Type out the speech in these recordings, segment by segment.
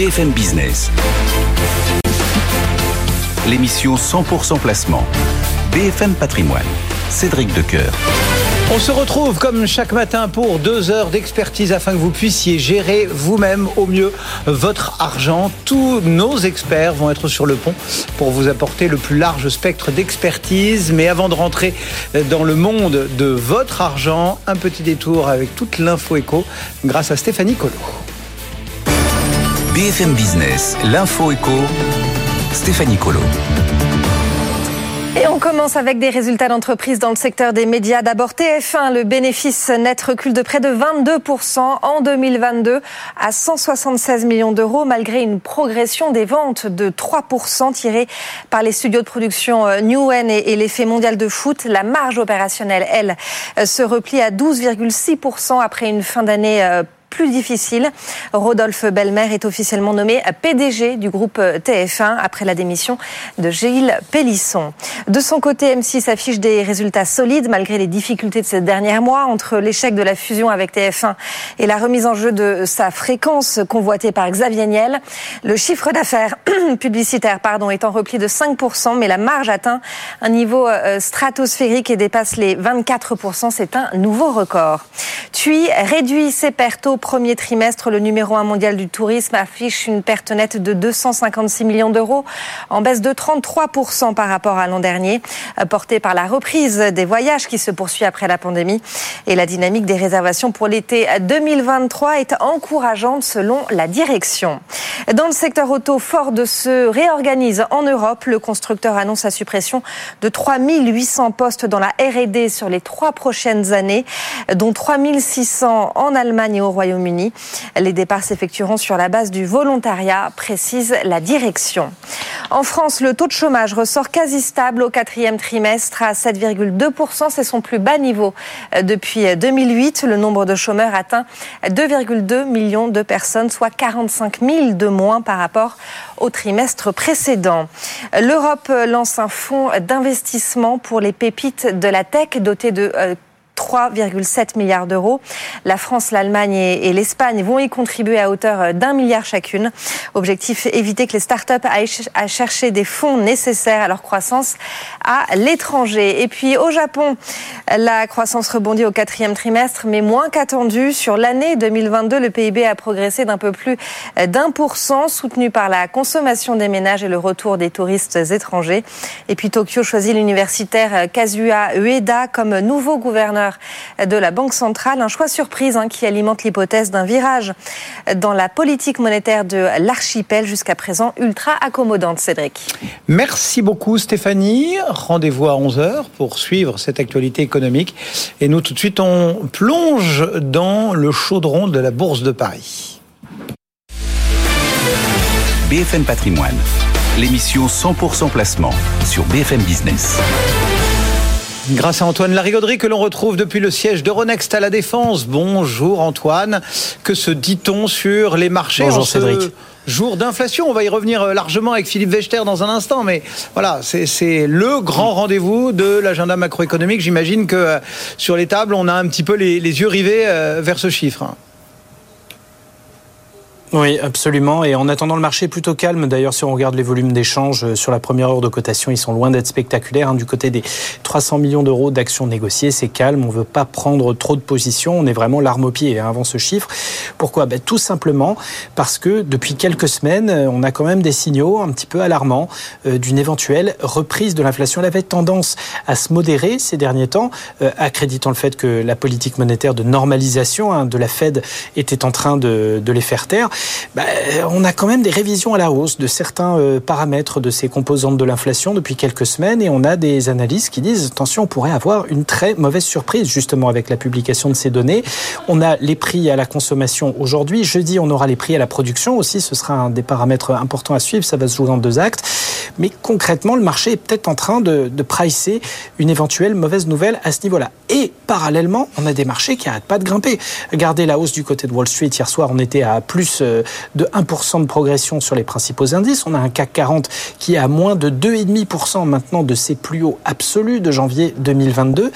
BFM Business. L'émission 100% placement. BFM Patrimoine. Cédric Decoeur. On se retrouve comme chaque matin pour deux heures d'expertise afin que vous puissiez gérer vous-même au mieux votre argent. Tous nos experts vont être sur le pont pour vous apporter le plus large spectre d'expertise. Mais avant de rentrer dans le monde de votre argent, un petit détour avec toute l'info éco grâce à Stéphanie Colo. BFM Business, l'info éco, Stéphanie Colo. Et on commence avec des résultats d'entreprise dans le secteur des médias. D'abord TF1, le bénéfice net recule de près de 22% en 2022 à 176 millions d'euros malgré une progression des ventes de 3% tirée par les studios de production euh, Newen et l'effet mondial de foot. La marge opérationnelle, elle, euh, se replie à 12,6% après une fin d'année euh, plus difficile. Rodolphe Belmer est officiellement nommé PDG du groupe TF1 après la démission de Gilles Pélisson. De son côté, M6 affiche des résultats solides malgré les difficultés de ces derniers mois entre l'échec de la fusion avec TF1 et la remise en jeu de sa fréquence convoitée par Xavier Niel. Le chiffre d'affaires publicitaire pardon, est en repli de 5%, mais la marge atteint un niveau euh, stratosphérique et dépasse les 24%. C'est un nouveau record. TUI réduit ses pertes au premier trimestre, le numéro 1 mondial du tourisme affiche une perte nette de 256 millions d'euros, en baisse de 33% par rapport à l'an dernier, portée par la reprise des voyages qui se poursuit après la pandémie. Et la dynamique des réservations pour l'été 2023 est encourageante selon la direction. Dans le secteur auto, Ford se réorganise en Europe. Le constructeur annonce la suppression de 3800 postes dans la R&D sur les trois prochaines années, dont 3600 en Allemagne et au Royaume Les départs s'effectueront sur la base du volontariat, précise la direction. En France, le taux de chômage ressort quasi stable au quatrième trimestre à 7,2%. C'est son plus bas niveau euh, depuis 2008. Le nombre de chômeurs atteint 2,2 millions de personnes, soit 45 000 de moins par rapport au trimestre précédent. L'Europe lance un fonds d'investissement pour les pépites de la tech doté de euh, 3,7 milliards d'euros. La France, l'Allemagne et l'Espagne vont y contribuer à hauteur d'un milliard chacune. Objectif éviter que les startups aillent à chercher des fonds nécessaires à leur croissance à l'étranger. Et puis au Japon, la croissance rebondit au quatrième trimestre, mais moins qu'attendu. Sur l'année 2022, le PIB a progressé d'un peu plus d'un pour cent, soutenu par la consommation des ménages et le retour des touristes étrangers. Et puis Tokyo choisit l'universitaire Kazuya Ueda comme nouveau gouverneur de la Banque centrale. Un choix surprise hein, qui alimente l'hypothèse d'un virage dans la politique monétaire de l'archipel, jusqu'à présent ultra accommodante, Cédric. Merci beaucoup Stéphanie. Rendez-vous à 11h pour suivre cette actualité économique. Et nous, tout de suite, on plonge dans le chaudron de la Bourse de Paris. BFM Patrimoine, l'émission 100% placement sur BFM Business. Grâce à Antoine Larigauderie que l'on retrouve depuis le siège d'Euronext à la Défense. Bonjour Antoine. Que se dit-on sur les marchés Bonjour Cédric. Jour d'inflation, on va y revenir euh, largement avec Philippe Wechter dans un instant, mais voilà, c'est le grand rendez-vous de l'agenda macroéconomique. J'imagine que euh, sur les tables, on a un petit peu les, les yeux rivés euh, vers ce chiffre. Oui, absolument. Et en attendant, le marché est plutôt calme. D'ailleurs, si on regarde les volumes d'échanges euh, sur la première heure de cotation, ils sont loin d'être spectaculaires. Hein. Du côté des 300 millions d'euros d'actions négociées, c'est calme. On ne veut pas prendre trop de positions. On est vraiment l'arme au pied hein, avant ce chiffre. Pourquoi? Ben, Tout simplement parce que depuis quelques semaines, euh, on a quand même des signaux un petit peu alarmants euh, d'une éventuelle reprise de l'inflation. Elle avait tendance à se modérer ces derniers temps, accréditant le fait que la politique monétaire de normalisation hein, de la Fed était en train de, de les faire taire bah, on a quand même des révisions à la hausse de certains euh, paramètres de ces composantes de l'inflation depuis quelques semaines et on a des analystes qui disent attention, on pourrait avoir une très mauvaise surprise justement avec la publication de ces données. On a les prix à la consommation aujourd'hui. Jeudi, on aura les prix à la production aussi. Ce sera un des paramètres importants à suivre. Ça va se jouer en deux actes. Mais concrètement, le marché est peut-être en train de, de pricer une éventuelle mauvaise nouvelle à ce niveau-là. Et parallèlement, on a des marchés qui n'arrêtent pas de grimper. Regardez la hausse du côté de Wall Street. Hier soir, on était à plus euh, de 1% de progression sur les principaux indices. On a un CAC 40 qui est à moins de 2,5% maintenant de ses plus hauts absolus de janvier 2022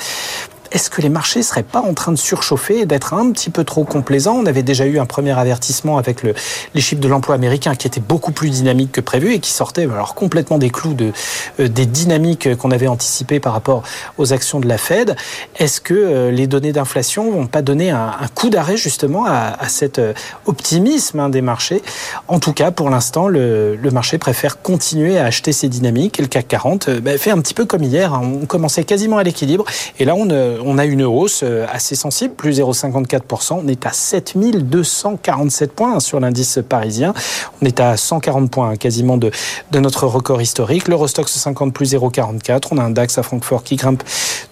est-ce que les marchés seraient pas en train de surchauffer et d'être un petit peu trop complaisants? On avait déjà eu un premier avertissement avec le, les chiffres de l'emploi américain qui étaient beaucoup plus dynamiques que prévu et qui sortaient alors complètement des clous de, euh, des dynamiques qu'on avait anticipées par rapport aux actions de la Fed. Est-ce que euh, les données d'inflation vont pas donner un, un coup d'arrêt justement à, à cet euh, optimisme hein, des marchés? En tout cas, pour l'instant, le, le, marché préfère continuer à acheter ces dynamiques et le CAC 40 ben, fait un petit peu comme hier. Hein. On commençait quasiment à l'équilibre et là, on, on a une hausse assez sensible, plus 0,54%. On est à 7247 points sur l'indice parisien. On est à 140 points hein, quasiment de, notre record historique. L'Eurostox 50 plus 0,44. On a un DAX à Francfort qui grimpe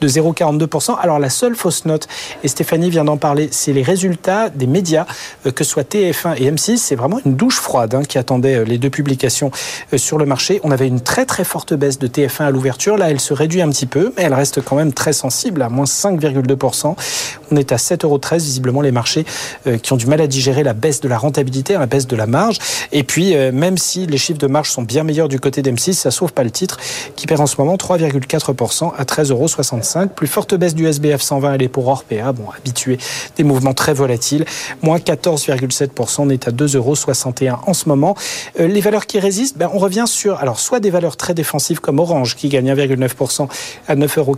de 0,42%. Alors la seule fausse note, et Stéphanie vient d'en parler, c'est les résultats des médias, euh, que soit TF1 et M6. C'est vraiment une douche froide hein, qui attendait euh, les deux publications euh, sur le marché. On avait une très très forte baisse de TF1 à l'ouverture. Là, elle se réduit un petit peu, mais elle reste quand même très sensible, à moins 5,2%. On est à 7,13 euros. Visiblement, les marchés qui ont du mal à digérer la baisse de la rentabilité, la baisse de la marge. Et puis, même si les chiffres de marge sont bien meilleurs du côté d'M6, ça sauve pas le titre qui perd en ce moment 3,4% à 13,65 euros. Plus forte baisse du SBF 120, elle est pour Orpea, bon, habitué des mouvements très volatiles. Moins 14,7%, on est à 2,61 euros en ce moment. Euh, les valeurs qui résistent, ben, on revient sur, alors, soit des valeurs très défensives comme Orange, qui gagne 1,9% à 9,89 euros,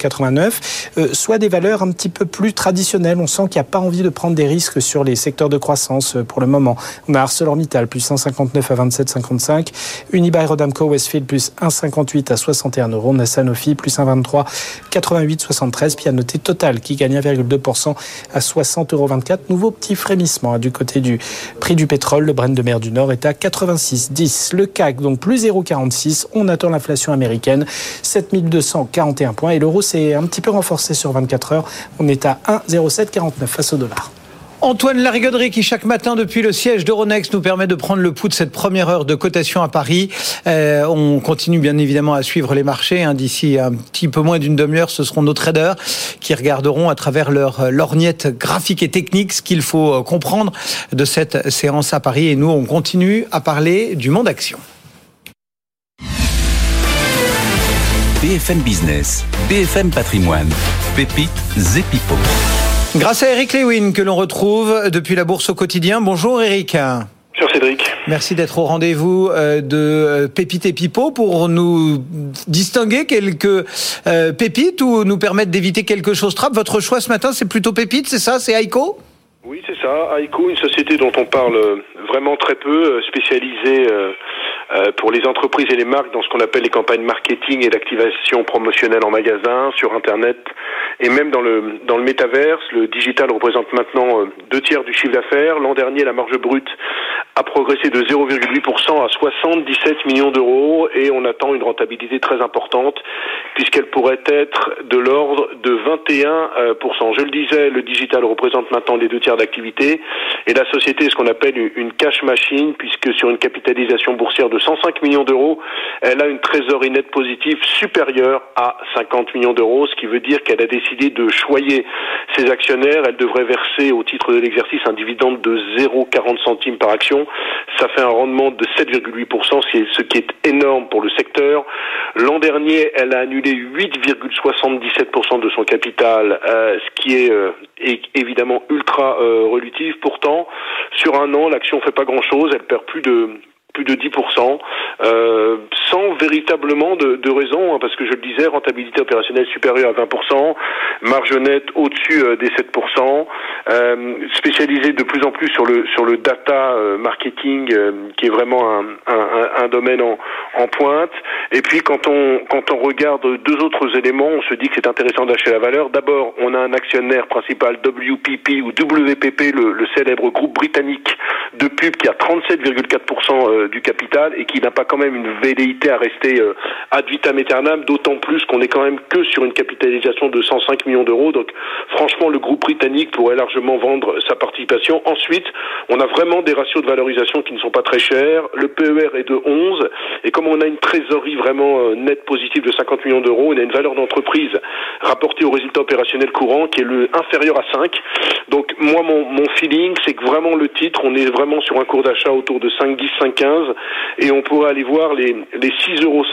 euh, soit des valeurs un petit peu plus traditionnelles. On sent qu'il n'y a pas envie de prendre des risques sur les secteurs de croissance euh, pour le moment. On a ArcelorMittal, plus 159 à 27,55. Unibail Rodamco Westfield, plus 1,58 à 61 euros. On a Sanofi, plus 1,23, 88,73. Puis à noter Total, qui gagne 1,2% à 60,24 euros. Nouveau petit frémissement hein, du côté du prix du pétrole. Le Brent de mer du Nord est à 86,10. Le CAC, donc plus 0,46. On attend l'inflation américaine, 7241 points. Et l'euro s'est un petit peu renforcé sur 24 heures. On est à 1,0749 face au dollar. Antoine Larigauderie qui chaque matin depuis le siège d'Euronext nous permet de prendre le pouls de cette première heure de cotation à Paris. Euh, on continue bien évidemment à suivre les marchés. Hein. D'ici un petit peu moins d'une demi-heure, ce seront nos traders qui regarderont à travers leur lorgnette graphique et technique ce qu'il faut euh, comprendre de cette séance à Paris. Et nous, on continue à parler du monde action. BFM Business, BFM Patrimoine, Pépite Zepipo. Grâce à Eric Lewin que l'on retrouve depuis la Bourse au quotidien. Bonjour Eric. Bonjour Cédric. Merci d'être au rendez-vous euh, de euh, Pépite et Pipo pour nous distinguer quelques euh, pépites ou nous permettre d'éviter quelque chose trap. Votre choix ce matin, c'est plutôt Pépite, c'est ça? C'est Aiko? Oui, c'est ça. Aiko, une société dont on parle vraiment très peu, spécialisée pour les entreprises et les marques dans ce qu'on appelle les campagnes marketing et l'activation promotionnelle en magasin, sur Internet et même dans le dans le métaverse. Le digital représente maintenant deux tiers du chiffre d'affaires. L'an dernier, la marge brute a progressé de 0,8% à 77 millions d'euros et on attend une rentabilité très importante puisqu'elle pourrait être de l'ordre de 21%. Je le disais, le digital représente maintenant les deux tiers d'activité et la société est ce qu'on appelle une cash machine puisque sur une capitalisation boursière de 105 millions d'euros, elle a une trésorerie nette positive supérieure à 50 millions d'euros, ce qui veut dire qu'elle a décidé de choyer ses actionnaires. Elle devrait verser au titre de l'exercice un dividende de 0,40 centimes par action. Ça fait un rendement de 7,8%, ce qui est énorme pour le secteur. L'an dernier, elle a annulé 8,77% de son capital, euh, ce qui est, euh, évidemment ultra euh, relutif. Pourtant, sur un an, l'action fait pas grand-chose. Elle perd plus de plus de 10%, euh, sans véritablement de, raison, hein, parce que je le disais, rentabilité opérationnelle supérieure à 20%, marge nette au-dessus euh, des 7%, euh, spécialisé de plus en plus sur le sur le data euh, marketing, euh, qui est vraiment un, un, un domaine en, en, pointe. Et puis quand on quand on regarde deux autres éléments, on se dit que c'est intéressant d'acheter la valeur. D'abord, on a un actionnaire principal WPP ou WPP, le, le célèbre groupe britannique de pub qui a 37,4% du capital et qui n'a pas quand même une velléité à rester euh, ad vitam aeternam, d'autant plus qu'on est quand même que sur une capitalisation de 105 millions d'euros. Donc franchement, le groupe britannique pourrait largement vendre sa participation. Ensuite, on a vraiment des ratios de valorisation qui ne sont pas très chers. Le PER est de 11 et comme on a une trésorerie vraiment euh, nette positive de 50 millions d'euros, on a une valeur d'entreprise rapportée au résultat opérationnel courant qui est le inférieur à 5. Donc moi, moi, mon, mon feeling, c'est que vraiment le titre, on est vraiment sur un cours d'achat autour de 5, 10, 5, 15, et on pourrait aller voir les, les 6,50 euros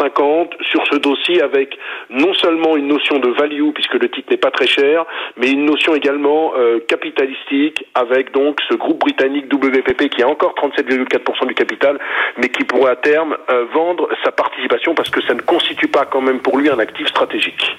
sur ce dossier avec non seulement une notion de value, puisque le titre n'est pas très cher, mais une notion également euh, capitalistique, avec donc ce groupe britannique WPP qui a encore 37,4% du capital, mais qui pourrait à terme euh, vendre sa participation parce que ça ne constitue pas quand même pour lui un actif stratégique.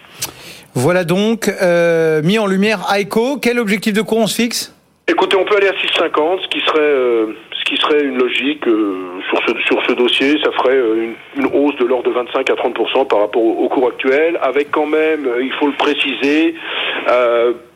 Voilà donc euh, mis en lumière Aiko. Quel objectif de cours on se fixe? Écoutez, on peut aller à 6,50, ce qui serait ce qui serait une logique euh, sur ce dossier. Ça ferait euh, une, hausse de l'ordre de 25 à 30% par rapport au, au, cours actuel, avec quand même, il faut le préciser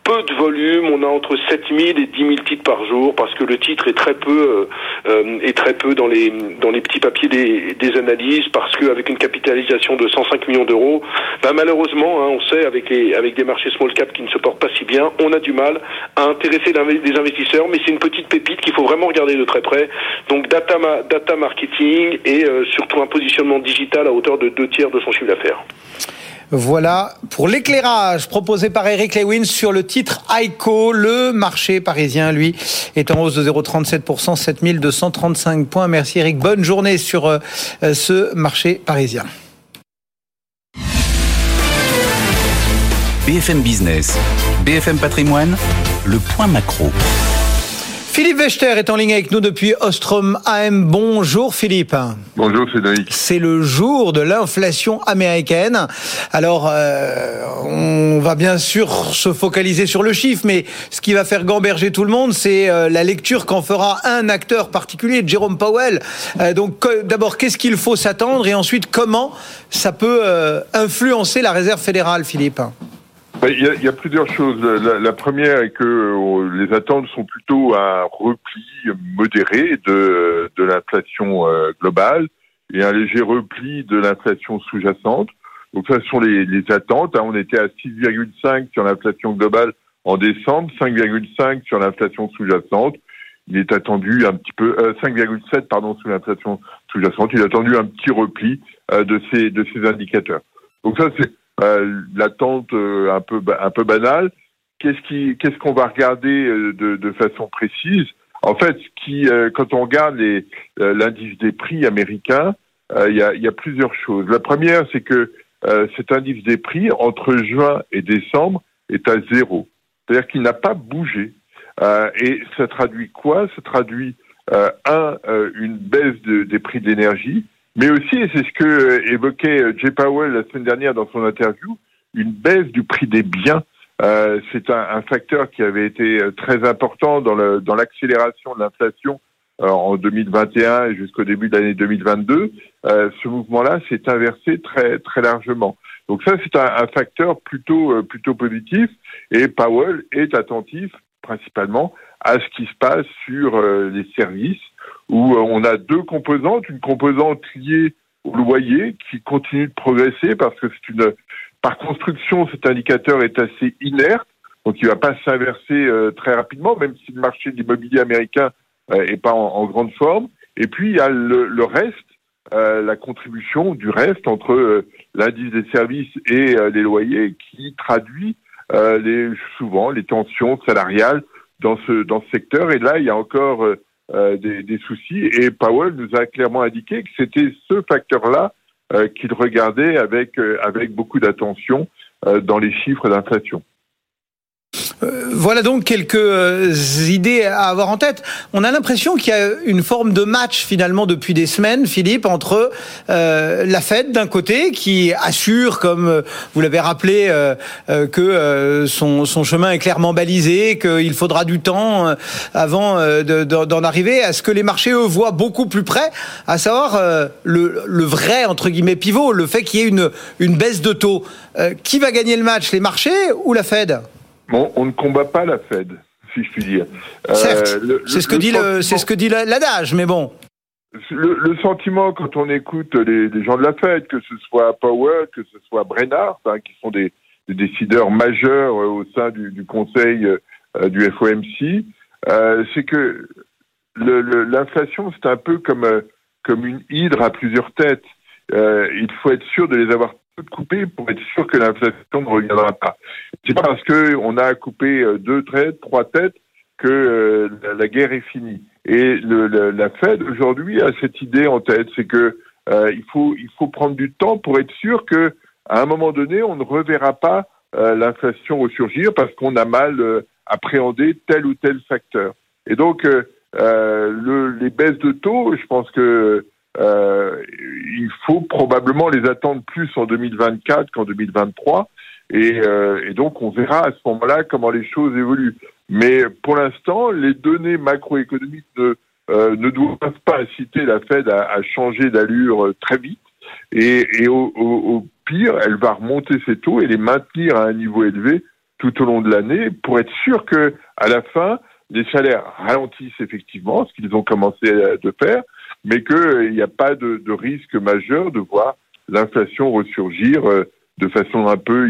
peu de volume, on a entre 7000 et 10 000 titres par jour parce que le titre est très peu euh, euh, est très peu dans les dans les petits papiers des, des analyses parce qu'avec une capitalisation de 105 millions d'euros, bah malheureusement, hein, on sait avec les avec des marchés small cap qui ne se portent pas si bien, on a du mal à intéresser des investisseurs, mais c'est une petite pépite qu'il faut vraiment regarder de très près. Donc data data marketing et euh, surtout un positionnement digital à hauteur de deux tiers de son chiffre d'affaires. Voilà pour l'éclairage proposé par Eric Lewin sur le titre ICO. Le marché parisien, lui, est en hausse de 0,37%, 7235 points. Merci Eric. Bonne journée sur euh, ce marché parisien. BFM Business, BFM Patrimoine, le point macro. Philippe Wechter est en ligne avec nous depuis Ostrom AM. Bonjour Philippe. Bonjour Cédric. C'est le jour de l'inflation américaine. Alors, euh, on va bien sûr se focaliser sur le chiffre, mais ce qui va faire gamberger tout le monde, c'est euh, la lecture qu'en fera un acteur particulier, Jérôme Powell. Euh, donc, d'abord, qu'est-ce qu'il faut s'attendre et ensuite, comment ça peut euh, influencer la réserve fédérale, Philippe? Il y, a, il y, a, plusieurs choses. La, première est que les attentes sont plutôt un repli modéré de, de l'inflation euh, globale et un léger repli de l'inflation sous-jacente. Donc ça, ce sont les, les attentes. Hein. On était à 6,5 sur l'inflation globale en décembre, 5,5 sur l'inflation sous-jacente. Il est attendu un petit peu euh, 5,7 pardon sous l'inflation sous-jacente. Il est attendu un petit repli euh, de ces de ces indicateurs. Donc ça c'est l'attente euh, un peu un peu banale. Qu'est-ce qui qu'est-ce qu'on va regarder euh, de, de, façon précise? En fait, qui quand on regarde l'indice des prix américain, il y a, y, a, plusieurs choses. La première, c'est que cet indice des prix entre juin et décembre est à zéro, c'est-à-dire qu'il n'a pas bougé. et ça traduit quoi? Ça traduit un une baisse de, des prix de l'énergie mais aussi, et c'est ce que euh, évoquait euh, Jay Powell la semaine dernière dans son interview, une baisse du prix des biens. Euh, c'est un, facteur qui avait été euh, très important dans, dans l'accélération de l'inflation en 2021 et jusqu'au début de l'année 2022. Euh, ce mouvement-là s'est inversé très très largement. Donc ça, c'est un, un facteur plutôt plutôt positif. Et Powell est attentif principalement à ce qui se passe sur les services où euh, on a deux composantes, une composante liée au loyer qui continue de progresser parce que c'est une par construction cet indicateur est assez inerte, donc il va pas s'inverser euh, très rapidement, même si le marché de l'immobilier américain euh, est pas en, en, grande forme. Et puis il y a le, le reste, euh, la contribution du reste entre euh, l'indice des services et les loyers qui traduit les, souvent les tensions salariales dans ce dans ce secteur. Et là il y a encore euh, des, des, soucis. Et Powell nous a clairement indiqué que c'était ce facteur-là euh, qu'il regardait avec, euh, avec beaucoup d'attention euh, dans les chiffres d'inflation. Euh, voilà donc quelques euh, idées à avoir en tête. On a l'impression qu'il y a une forme de match finalement depuis des semaines, Philippe, entre euh, la Fed d'un côté qui assure, comme vous l'avez rappelé, que son, chemin est clairement balisé, qu'il faudra du temps avant d'en arriver à ce que les marchés eux voient beaucoup plus près, à savoir le, vrai entre guillemets pivot, le fait qu'il y ait une baisse de taux. qui va gagner le match, les marchés ou la Fed? Bon, on ne combat pas la Fed, si je puis dire. Certes, euh, c'est ce, le, ce que dit l'adage, mais bon. Le, le, sentiment quand on écoute les, les, gens de la Fed, que ce soit Powell, que ce soit Brennard, hein, qui sont des, des, décideurs majeurs euh, au sein du, du conseil euh, du FOMC, euh, c'est que l'inflation, c'est un peu comme, comme une hydre à plusieurs têtes. il faut être sûr de les avoir de couper pour être sûr que l'inflation ne reviendra pas. C'est pas parce que on a coupé deux têtes, trois têtes que la guerre est finie. Et le, la Fed aujourd'hui a cette idée en tête, c'est que il faut il faut prendre du temps pour être sûr que à un moment donné, on ne reverra pas l'inflation ressurgir parce qu'on a mal appréhendé tel ou tel facteur. Et donc le, les baisses de taux, je pense que euh, il faut probablement les attendre plus en 2024 qu'en 2023. Et, euh, et, donc, on verra à ce moment-là comment les choses évoluent. Mais pour l'instant, les données macroéconomiques ne, euh, doivent pas inciter la Fed à, changer d'allure très vite. Et, au, au, pire, elle va remonter ses taux et les maintenir à un niveau élevé tout au long de l'année pour être sûr que, à la fin, les salaires ralentissent effectivement, ce qu'ils ont commencé de faire, mais qu'il n'y a pas de, de, risque majeur de voir l'inflation ressurgir euh, de façon un peu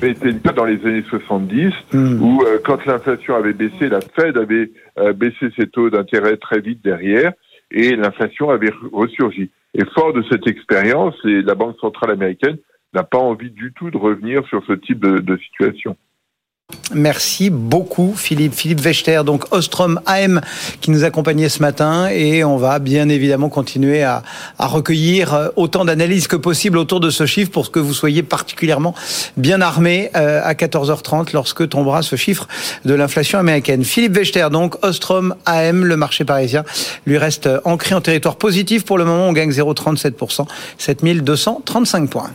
c'était le cas dans les années 70, hmm. où euh, quand l'inflation avait baissé, la Fed avait euh, baissé ses taux d'intérêt très vite derrière, et l'inflation avait ressurgi. Et fort de cette expérience, la Banque centrale américaine n'a pas envie du tout de revenir sur ce type de, de situation. Merci beaucoup Philippe. Philippe Vechter, donc Ostrom AM qui nous accompagnait ce matin et on va bien évidemment continuer à, recueillir euh, autant d'analyses que possible autour de ce chiffre pour que vous soyez particulièrement bien armés euh, à 14h30 lorsque tombera ce chiffre de l'inflation américaine. Philippe Vechter, donc Ostrom AM, le marché parisien, lui reste ancré en territoire positif pour le moment. On gagne 0,37%, 7235 points.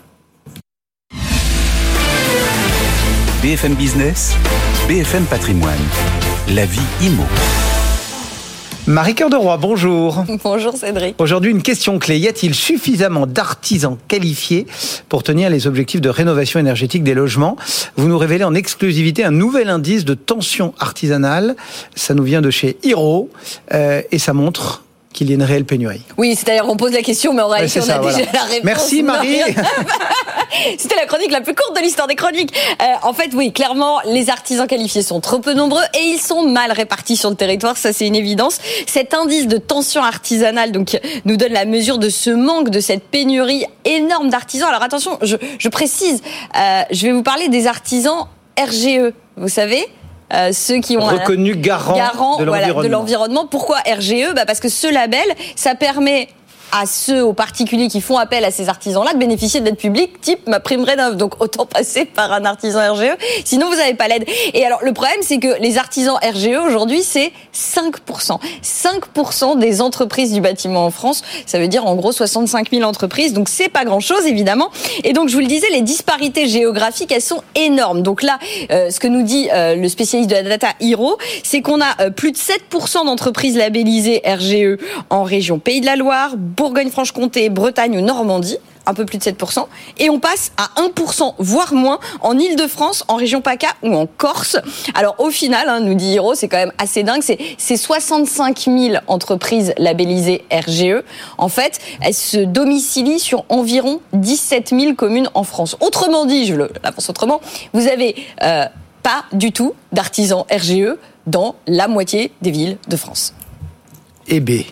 BFM Business, BFM Patrimoine, la vie IMO. Marie Cœur de Roy, bonjour. Bonjour Cédric. Aujourd'hui, une question clé. Y a-t-il suffisamment d'artisans qualifiés pour tenir les objectifs de rénovation énergétique des logements? Vous nous révélez en exclusivité un nouvel indice de tension artisanale. Ça nous vient de chez Hiro euh, et ça montre qu'il y ait une réelle pénurie. Oui, c'est-à-dire on pose la question, mais en réalité, on a déjà la réponse. Merci Marie. C'était la chronique la plus courte de l'histoire des chroniques. Euh, en fait, oui, clairement, les artisans qualifiés sont trop peu nombreux et ils sont mal répartis sur le territoire. Ça, c'est une évidence. Cet indice de tension artisanale, donc, nous donne la mesure de ce manque, de cette pénurie énorme d'artisans. Alors attention, je, je précise, euh, je vais vous parler des artisans RGE. Vous savez, euh, ceux qui ont reconnu garant, garant de l'environnement. Pourquoi RGE bah Parce que ce label, ça permet à ceux, aux particuliers qui font appel à ces artisans-là de bénéficier d'aide publique type ma prime rénov. Donc autant passer par un artisan RGE, sinon vous n'avez pas l'aide. Et alors le problème, c'est que les artisans RGE aujourd'hui, c'est 5%. 5% des entreprises du bâtiment en France, ça veut dire en gros 65 000 entreprises. Donc c'est pas grand-chose évidemment. Et donc je vous le disais, les disparités géographiques, elles sont énormes. Donc là, euh, ce que nous dit euh, le spécialiste de la data Hiro, c'est qu'on a euh, plus de 7% d'entreprises labellisées RGE en région Pays de la Loire, Bourgogne-Franche-Comté, Bretagne ou Normandie un peu plus de 7%, et on passe à 1%, voire moins, en Ile-de-France, en région PACA ou en Corse. Alors au final, hein, nous dit Hiro, c'est quand même assez dingue, c'est 65 000 entreprises labellisées RGE. En fait, elles se domicilient sur environ 17 000 communes en France. Autrement dit, je l'avance autrement, vous avez euh, pas du tout d'artisans RGE dans la moitié des villes de France. Eh bien,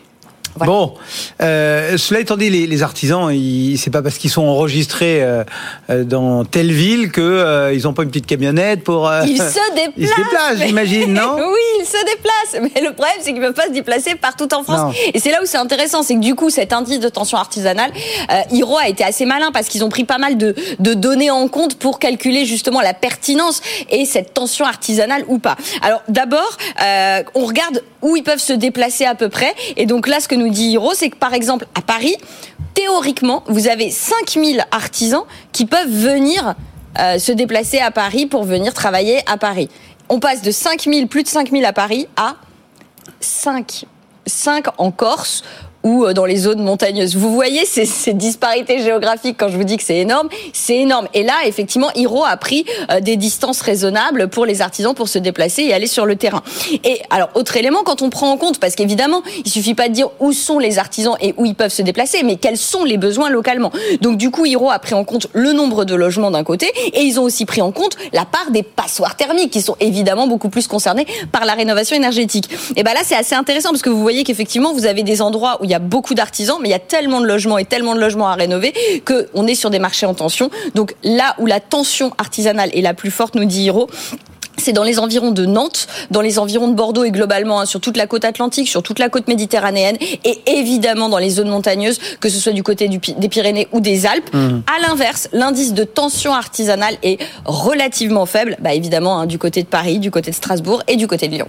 Bon, euh, cela étant dit, les, les artisans, c'est pas parce qu'ils sont enregistrés euh, euh, dans telle ville que euh, ils ont pas une petite camionnette pour. ils se déplacent. Ils se déplacent, j'imagine, non? Oui, ils se déplacent. Mais le problème, c'est qu'ils peuvent pas se déplacer partout en France. Et c'est là où c'est intéressant, c'est que du coup, cet indice de tension artisanale, Hiro a été assez malin parce qu'ils ont pris pas mal de, de données en compte pour calculer justement la pertinence et cette tension artisanale ou pas. Alors d'abord, on regarde où ils peuvent se déplacer à peu près. Et donc là, ce que nous dit Hiro, c'est que par exemple, à Paris, théoriquement, vous avez 5000 artisans qui peuvent venir euh, se déplacer à Paris pour venir travailler à Paris. On passe de 5000, plus de 5000 à Paris à 5. 5 en Corse ou euh, dans les zones montagneuses. Vous voyez ces, ces disparités géographiques quand je vous dis que c'est énorme, c'est énorme. Et là, effectivement, Hiro a pris euh, des distances raisonnables pour les artisans pour se déplacer et aller sur le terrain. Et alors, autre élément, quand on prend en compte, parce qu'évidemment, il suffit pas de dire où sont les artisans et où ils peuvent se déplacer, mais quels sont les besoins localement. Donc, du coup, Hiro a pris en compte le nombre de logements d'un côté et ils ont aussi pris en compte la part des passoires thermiques qui sont évidemment beaucoup plus concernés par la rénovation énergétique. Et ben là, c'est assez intéressant parce que vous voyez qu'effectivement, vous avez des endroits où il y a beaucoup d'artisans, mais il y a tellement de logements et tellement de logements à rénover qu'on est sur des marchés en tension. Donc là où la tension artisanale est la plus forte, nous dit Hiro, c'est dans les environs de Nantes, dans les environs de Bordeaux et globalement hein, sur toute la côte atlantique, sur toute la côte méditerranéenne et évidemment dans les zones montagneuses, que ce soit du côté des Pyrénées ou des Alpes. Mmh. À l'inverse, l'indice de tension artisanale est relativement faible, bah évidemment hein, du côté de Paris, du côté de Strasbourg et du côté de Lyon.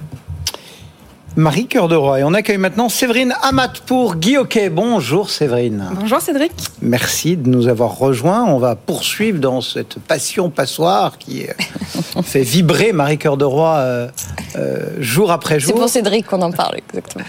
Marie Cœur de Roi. Et on accueille maintenant Séverine Amat pour Guy Bonjour Séverine. Bonjour Cédric. Merci de nous avoir rejoints. On va poursuivre dans cette passion passoire qui euh, fait vibrer Marie Cœur de Roi euh, euh, jour après jour. C'est pour Cédric qu'on en parle exactement.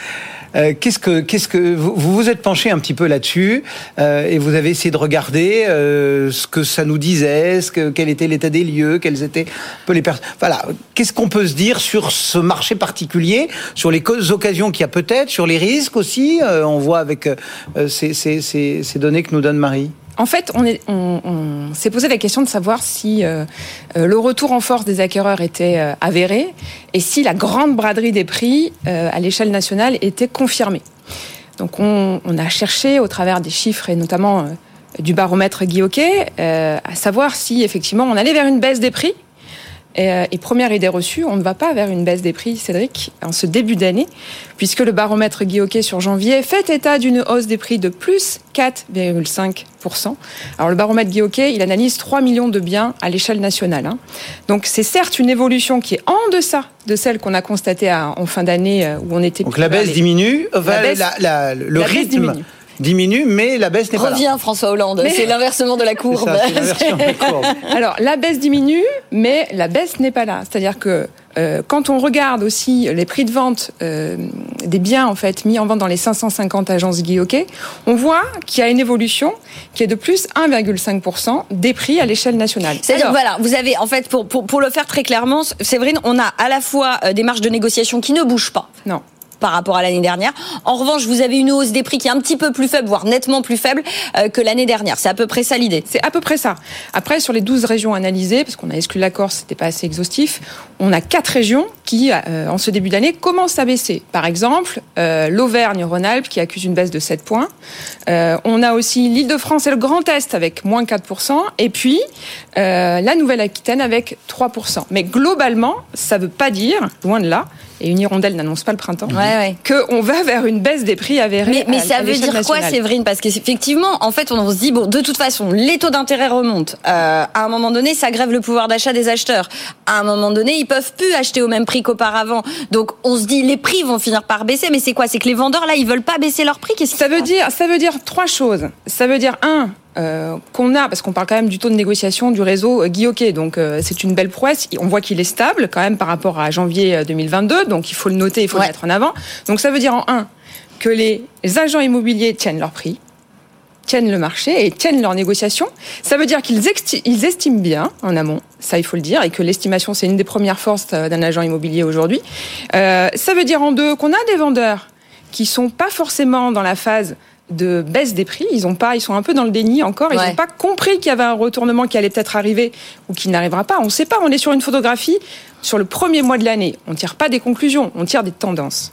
Euh, qu'est-ce que, qu'est-ce que vous vous êtes penché un petit peu là-dessus euh, et vous avez essayé de regarder euh, ce que ça nous disait, ce que, quel était l'état des lieux, quelles étaient un peu les personnes. Voilà, qu'est-ce qu'on peut se dire sur ce marché particulier, sur les occasions qu'il y a peut-être, sur les risques aussi. on voit avec ces, ces, ces, ces données que nous donne Marie en fait, on, s'est posé la question de savoir si euh, euh, le retour en force des acquéreurs était euh, avéré et si la grande braderie des prix à l'échelle nationale était confirmée. Donc on, a cherché au travers des chiffres et notamment du baromètre Guy à savoir si effectivement on allait vers une baisse des prix euh, et, première idée reçue, on ne va pas vers une baisse des prix, Cédric, en ce début d'année, puisque le baromètre Guy sur janvier fait état d'une hausse des prix de plus 4,5%. Alors le baromètre Guy il analyse 3 millions de biens à l'échelle nationale. Hein. Donc c'est certes une évolution qui est en deçà de celle qu'on a constatée en fin d'année euh, où on était... Donc la baisse diminue, la le rythme diminue, mais la baisse n'est pas là. Reviens François Hollande, c'est l'inversement de la courbe. Alors la baisse diminue, mais la baisse n'est pas là. C'est-à-dire que euh, quand on regarde aussi les prix de vente euh, des biens en fait mis en vente dans les 550 agences Guy on voit qu'il y a une évolution qui est de plus 1,5% des prix à l'échelle nationale. C'est-à-dire voilà, vous avez en fait pour, pour, pour le faire très clairement, Séverine, on a à la fois euh, des marges de négociation qui ne bougent pas. Non par rapport à l'année dernière. En revanche, vous avez une hausse des prix qui est un petit peu plus faible, voire nettement plus faible euh, que l'année dernière. C'est à peu près ça l'idée. C'est à peu près ça. Après, sur les 12 régions analysées, parce qu'on a exclu la Corse, c'était pas assez exhaustif, on a quatre régions qui, euh, en ce début d'année, commencent à baisser. Par exemple, euh, l'Auvergne-Rhône-Alpes qui accuse une baisse de 7 points. on a aussi l'Île-de-France et le Grand Est avec moins 4%. Et puis, la Nouvelle-Aquitaine avec 3%. Mais globalement, ça veut pas dire, loin de là, et une hirondelle n'annonce pas le printemps, qu'on va vers une baisse des prix avérés. Mais, mais ça veut dire quoi, Séverine? Parce qu'effectivement, en fait, on se dit, bon, de toute façon, les taux d'intérêt remontent. Euh, à un moment donné, ça grève le pouvoir d'achat des acheteurs. À un moment donné, ils peuvent plus acheter au même prix qu'auparavant. Donc, on se dit, les prix vont finir par baisser. Mais c'est quoi? C'est que les vendeurs, là, ils veulent pas baisser leurs prix? Qu'est-ce ça veut dire Ça veut dire trois choses. Ça veut dire, un, euh, qu'on a, parce qu'on parle quand même du taux de négociation du réseau euh, Guy donc euh, c'est une belle prouesse. On voit qu'il est stable quand même par rapport à janvier 2022, donc il faut le noter, il faut le mettre en avant. Donc ça veut dire en un que les agents immobiliers tiennent leur prix, tiennent le marché et tiennent leurs négociations. Ça veut dire qu'ils ils estiment bien en amont, ça il faut le dire, et que l'estimation c'est une des premières forces d'un agent immobilier aujourd'hui. Euh, ça veut dire en deux qu'on a des vendeurs qui sont pas forcément dans la phase de baisse des prix. Ils ont pas, ils sont un peu dans le déni encore. Ils n'ont pas compris qu'il y avait un retournement qui allait peut-être arriver ou qui n'arrivera pas. On ne sait pas. On est sur une photographie sur le premier mois de l'année. On tire pas des conclusions, on tire des tendances.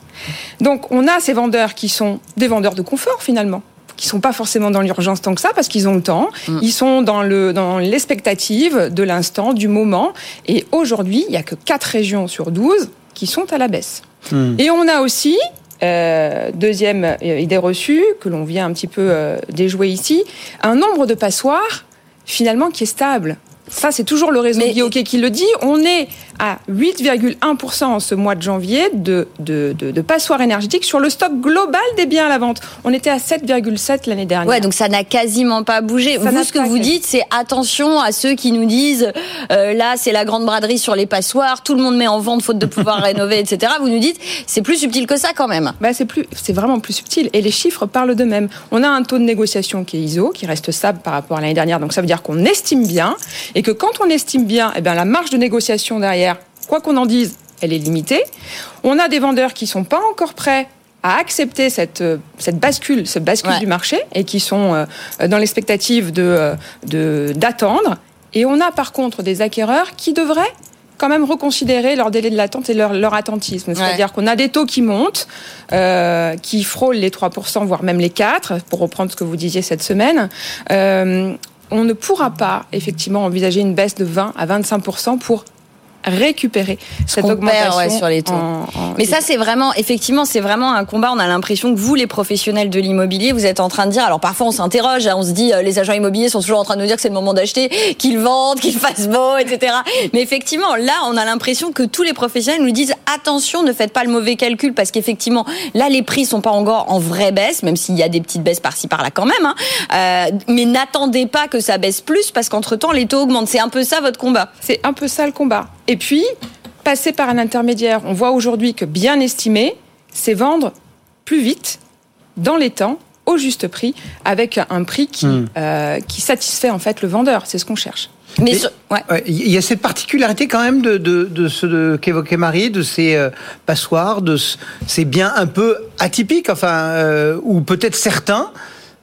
Donc on a ces vendeurs qui sont des vendeurs de confort finalement qui sont pas forcément dans l'urgence tant que ça parce qu'ils ont le temps. Mm. Ils sont dans le dans l'expectative de l'instant, du moment. Et aujourd'hui, il y a que 4 régions sur 12 qui sont à la baisse. Mm. Et on a aussi euh, deuxième euh, idée reçue, que l'on vient un petit peu euh, déjouer ici, un nombre de passoires finalement qui est stable. Ça, c'est toujours le réseau Mais... qui le dit. On est à 8,1% en ce mois de janvier de, de, de, de, passoires énergétiques sur le stock global des biens à la vente. On était à 7,7 l'année dernière. Ouais, donc ça n'a quasiment pas bougé. vous, ce que vous dites, c'est attention à ceux qui nous disent euh, là, c'est la grande braderie sur les passoires, tout le monde met en vente faute de pouvoir rénover, etc. Vous nous dites, c'est plus subtil que ça quand même. Bah, c'est plus, c'est vraiment plus subtil. Et les chiffres parlent d'eux-mêmes. On a un taux de négociation qui est ISO, qui reste stable par rapport à l'année dernière. Donc ça veut dire qu'on estime bien et que quand on estime bien, eh bien la marge de négociation derrière quoi qu'on en dise, elle est limitée. On a des vendeurs qui sont pas encore prêts à accepter cette, euh, cette bascule, ce bascule du marché et qui sont euh, dans l'expectative de, euh, d'attendre. Et on a par contre des acquéreurs qui devraient quand même reconsidérer leur délai de l'attente et leur, leur attentisme. C'est-à-dire qu'on a des taux qui montent, qui frôlent les 3%, voire même les 4%, pour reprendre ce que vous disiez cette semaine. on ne pourra pas effectivement envisager une baisse de 20 à 25% pour récupérer cette augmentation sur les taux. Mais ça, c'est vraiment, effectivement, c'est vraiment un combat. On a l'impression que vous, les professionnels de l'immobilier, vous êtes en train de dire. Alors parfois, on s'interroge, hein, on se dit, euh, les agents immobiliers sont toujours en train de nous dire que c'est le moment d'acheter, qu'ils vendent, qu'ils fassent beau, etc. Mais effectivement, là, on a l'impression que tous les professionnels nous disent attention, ne faites pas le mauvais calcul parce qu'effectivement, là, les prix sont pas encore en vraie baisse, même s'il y a des petites baisses par-ci par-là quand même. Hein. Euh, mais n'attendez pas que ça baisse plus parce qu'entre temps, les taux augmentent. C'est un peu ça votre combat. C'est un peu ça le combat. Et puis, passer par un intermédiaire, on voit aujourd'hui que bien estimer, c'est vendre plus vite, dans les temps, au juste prix, avec un prix qui, hmm. euh, qui satisfait en fait le vendeur. C'est ce qu'on cherche. Mais il y a cette particularité quand même de, de, de ce qu'évoquait Marie, de ces euh, passoires, de ces biens un peu atypiques, enfin, euh, ou peut-être certains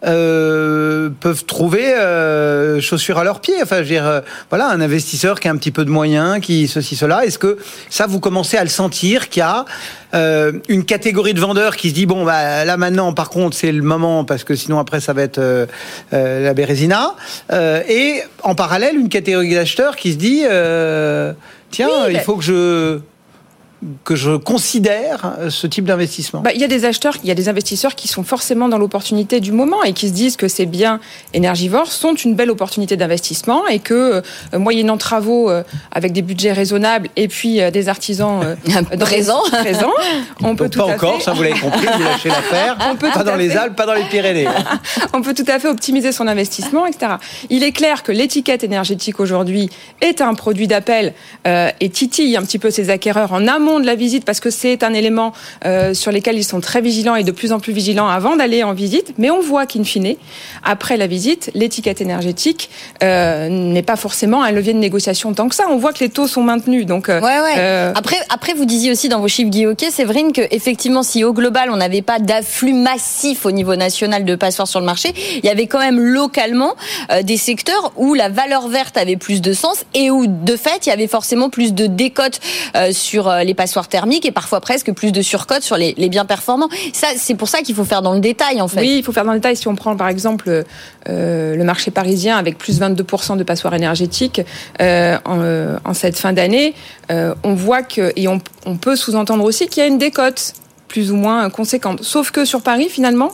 euh, peuvent trouver euh, chaussures à leurs pieds. Enfin, je veux dire, euh, voilà, un investisseur qui a un petit peu de moyens, qui ceci, cela. Est-ce que ça, vous commencez à le sentir qu'il y a euh, une catégorie de vendeurs qui se dit bon, bah, là maintenant, par contre, c'est le moment parce que sinon après ça va être euh, la Bérésina. et en parallèle, une catégorie d'acheteurs qui se dit tiens, il faut que je que je considère ce type d'investissement bah, Il y a des acheteurs, il y a des investisseurs qui sont forcément dans l'opportunité du moment et qui se disent que ces biens énergivores sont une belle opportunité d'investissement et que, euh, moyennant travaux euh, avec des budgets raisonnables et puis euh, des artisans présents, présents, on peut tout pas encore, ça vous l'avez compris, vous lâchez l'affaire, pas dans les Alpes, pas dans les Pyrénées. on peut tout à fait optimiser son investissement, etc. Il est clair que l'étiquette énergétique aujourd'hui est un produit d'appel et titille un petit peu ses acquéreurs en amont de la visite parce que c'est un élément euh, sur lequel ils sont très vigilants et de plus en plus vigilants avant d'aller en visite. Mais on voit qu'in fine, après la visite, l'étiquette énergétique euh, n'est pas forcément un levier de négociation tant que ça. On voit que les taux sont maintenus. Donc, euh, ouais, ouais. après, après, vous disiez aussi dans vos chiffres, Guy c'est Séverine, que effectivement, si au global, on n'avait pas d'afflux massif au niveau national de passoires sur le marché, il y avait quand même localement des secteurs où la valeur verte avait plus de sens et où, de fait, il y avait forcément plus de décotes sur les passoires thermiques et parfois presque plus de surcote sur les, biens performants. Ça, c'est pour ça qu'il faut faire dans le détail, en fait. Oui, il faut faire dans le détail. Si on prend, par exemple, euh, le marché parisien avec plus 22% de passoires énergétiques euh, euh, en, cette fin d'année, on voit que, et on, on peut sous-entendre aussi qu'il y a une décote plus ou moins conséquente. Sauf que sur Paris, finalement,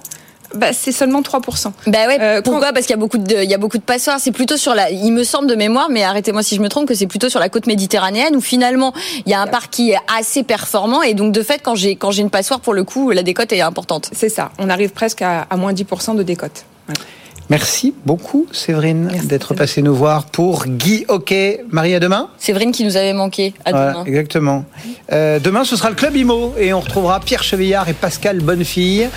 bah, c'est seulement 3%. Bah ouais, euh, pourquoi? Parce qu'il y a beaucoup de il y a beaucoup de passoires, c'est plutôt sur la il me semble de mémoire mais arrêtez-moi si je me trompe que c'est plutôt sur la côte méditerranéenne où finalement il y a un parc qui est assez performant et donc de fait quand j'ai quand j'ai une passoire pour le coup la décote est importante. C'est ça, on arrive presque à, à moins 10% de décote. Merci beaucoup, Séverine, d'être passée nous voir pour Guy Hockey. Marie, à demain Séverine qui nous avait manqué. À demain. Exactement. Euh, demain, ce sera le Club Imo et on retrouvera Pierre Chevillard et Pascal Bonnefille.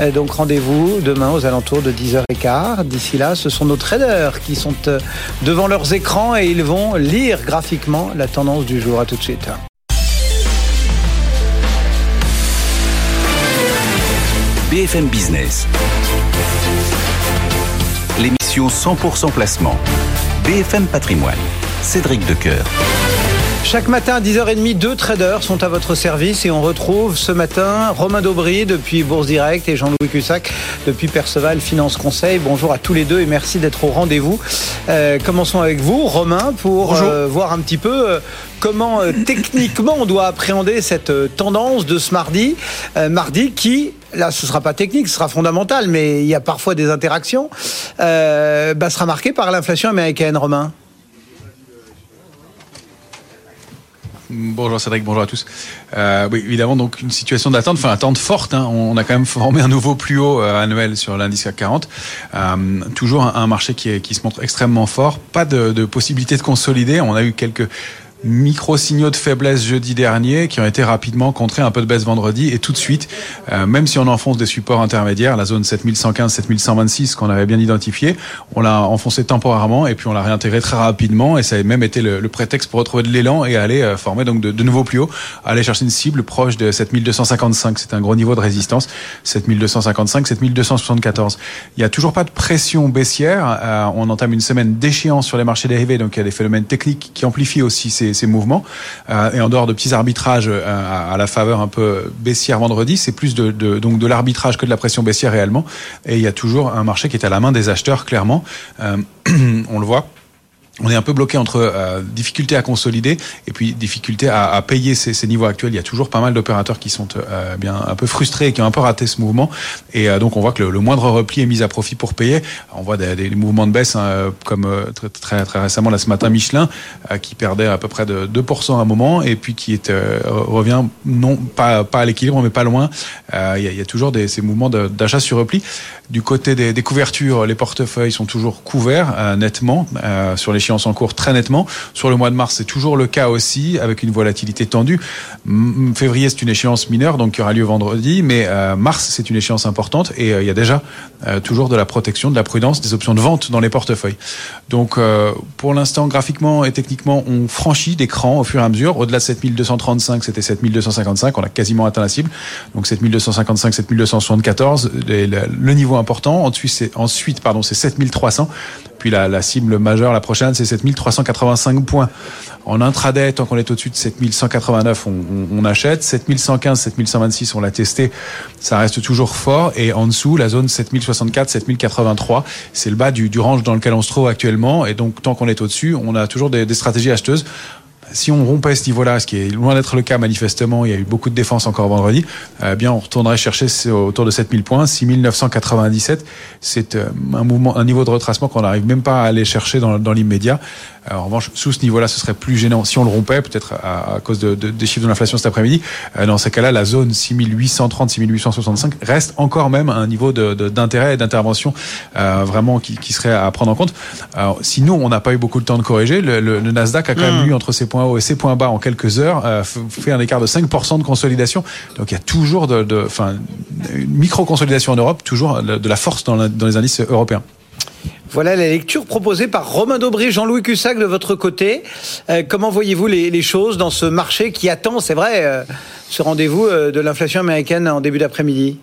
Euh, donc rendez-vous demain aux alentours de 10h15. D'ici là, ce sont nos traders qui sont euh, devant leurs écrans et ils vont lire graphiquement la tendance du jour. À tout de suite. BFM Business l'émission 100% placement. BFM Patrimoine. Cédric Decoeur. Chaque matin à 10h30, deux traders sont à votre service et on retrouve ce matin Romain Daubry depuis Bourse Direct et Jean-Louis Cussac depuis Perceval Finance Conseil. Bonjour à tous les deux et merci d'être au rendez-vous. Euh, commençons avec vous, Romain, pour euh, voir un petit peu euh, comment techniquement on doit appréhender cette tendance de ce mardi. mardi qui, là ce sera pas technique, ce sera fondamental, mais il y a parfois des interactions, bah, sera marqué par l'inflation américaine, Romain. Bonjour Cédric, bonjour à tous. Euh, oui, évidemment, donc une situation d'attente, enfin attente forte. Hein. On a quand même formé un nouveau plus haut euh, annuel sur l'indice CAC 40. Euh, toujours un, marché qui, qui, se montre extrêmement fort. Pas de, de possibilité de consolider. On a eu quelques micro-signaux de faiblesse jeudi dernier qui ont été rapidement contrés, un peu de baisse vendredi et tout de suite, euh, même si on enfonce des supports intermédiaires, la zone 7115, 7126 qu'on avait bien identifié, on l'a enfoncé temporairement et puis on l'a réintégré très rapidement et ça a même été le, prétexte pour retrouver de l'élan et aller euh, former donc de, nouveaux plus hauts, aller chercher une cible proche de 7255, c'est un gros niveau de résistance, 7255, 7274. Il n'y a toujours pas de pression baissière, euh, on entame une semaine d'échéance sur les marchés dérivés, donc il y a des phénomènes techniques qui amplifient aussi ces ces, mouvements. Euh, et en dehors de petits arbitrages euh, à, la faveur un peu baissière vendredi, c'est plus de, donc de l'arbitrage que de la pression baissière réellement. Et il y a toujours un marché qui est à la main des acheteurs, clairement. Euh, on le voit on est un peu bloqué entre euh, difficulté à consolider et puis difficulté à, à payer ces, ces, niveaux actuels. Il y a toujours pas mal d'opérateurs qui sont euh, bien un peu frustrés et qui ont un peu raté ce mouvement. Et euh, donc on voit que le, le, moindre repli est mis à profit pour payer. On voit des, des mouvements de baisse hein, comme euh, très, très, très récemment là ce matin Michelin euh, qui perdait à peu près de 2% à un moment et puis qui est, revient non pas pas à l'équilibre mais pas loin. Il y, y a, toujours des, ces mouvements d'achat sur repli. Du côté des, des, couvertures, les portefeuilles sont toujours couverts nettement sur les en cours très nettement. Sur le mois de mars, c'est toujours le cas aussi, avec une volatilité tendue. Février, c'est une échéance mineure, donc qui aura lieu vendredi, mais euh, mars, c'est une échéance importante et euh, il y a déjà euh, toujours de la protection, de la prudence, des options de vente dans les portefeuilles. Donc, pour l'instant, graphiquement et techniquement, on franchit des crans au fur et à mesure. Au-delà de 7235, c'était 7255, on a quasiment atteint la cible. Donc 7255, 7274, le niveau important. Ensuite, c'est ensuite, pardon, c'est 7300. Puis la, cible majeure, la prochaine, c'est 7385 points. En intraday, tant qu'on est au-dessus de 7189, on, on, on, achète. 7115, 7126, on l'a testé. Ça reste toujours fort. Et en dessous, la zone 7064, 7083, c'est le bas du, du range dans lequel on se trouve actuellement. Et donc, tant qu'on est au-dessus, on a toujours des stratégies acheteuses si on rompait ce niveau-là, ce qui est loin d'être le cas manifestement, il y a eu beaucoup de défense encore vendredi, euh, bien on retournerait chercher autour de 7000 points, 6997. C'est euh, un mouvement, un niveau de retracement qu'on n'arrive même pas à aller chercher dans l'immédiat. En revanche, sous ce niveau-là, ce serait plus gênant si on le rompait, peut-être à, à, cause de, de, des chiffres de l'inflation cet après-midi. Euh, dans ces cas-là, la zone 6830, 6865 reste encore même un niveau d'intérêt et d'intervention euh, vraiment qui, qui, serait à prendre en compte. Alors, si nous, on n'a pas eu beaucoup de temps de corriger, le, le, le Nasdaq a quand même mmh. eu entre ses points hauts et ses points bas en quelques heures, euh, fait un écart de 5% de consolidation. Donc il y a toujours de, de enfin, une micro-consolidation en Europe, toujours de la force dans, la, dans les indices européens. Voilà la lecture proposée par Romain Dobré, Jean-Louis Cussac de votre côté. Euh, comment voyez-vous les, choses dans ce marché qui attend, c'est vrai, euh, ce rendez-vous euh, de l'inflation américaine en début d'après-midi?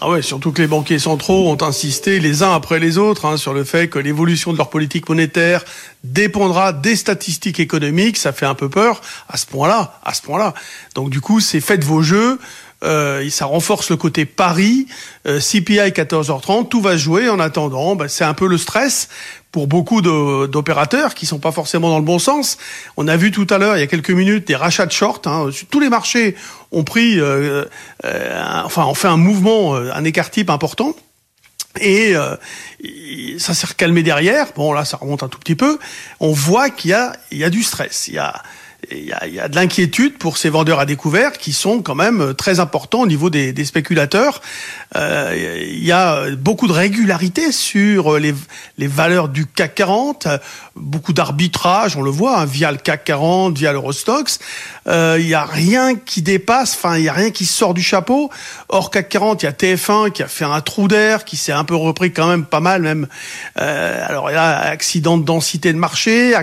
Ah ouais, surtout que les banquiers centraux ont insisté les uns après les autres hein, sur le fait que l'évolution de leur politique monétaire dépendra des statistiques économiques. Ça fait un peu peur à ce point-là, à ce point-là. Donc du coup, c'est faites vos jeux. Euh, ça renforce le côté pari. Euh, CPI 14h30, tout va jouer. En attendant, bah, c'est un peu le stress pour beaucoup d'opérateurs qui sont pas forcément dans le bon sens. On a vu tout à l'heure, il y a quelques minutes, des rachats de short. Hein. Tous les marchés ont pris, euh, euh, enfin, ont fait un mouvement, euh, un écart type important. Et euh, ça s'est recalmé derrière. Bon, là, ça remonte un tout petit peu. On voit qu'il y a, il y a du stress. Il y a, il y, a, y a, de l'inquiétude pour ces vendeurs à découvert qui sont quand même très importants au niveau des, des spéculateurs. Euh, il y a beaucoup de régularité sur les, les valeurs du CAC 40, beaucoup d'arbitrage, on le voit, hein, via le CAC 40, via l'Eurostox. Euh, il y a rien qui dépasse, enfin il y a rien qui sort du chapeau. Or CAC 40, il y a TF1 qui a fait un trou d'air, qui s'est un peu repris quand même pas mal même. Euh, alors a accident de densité de marché,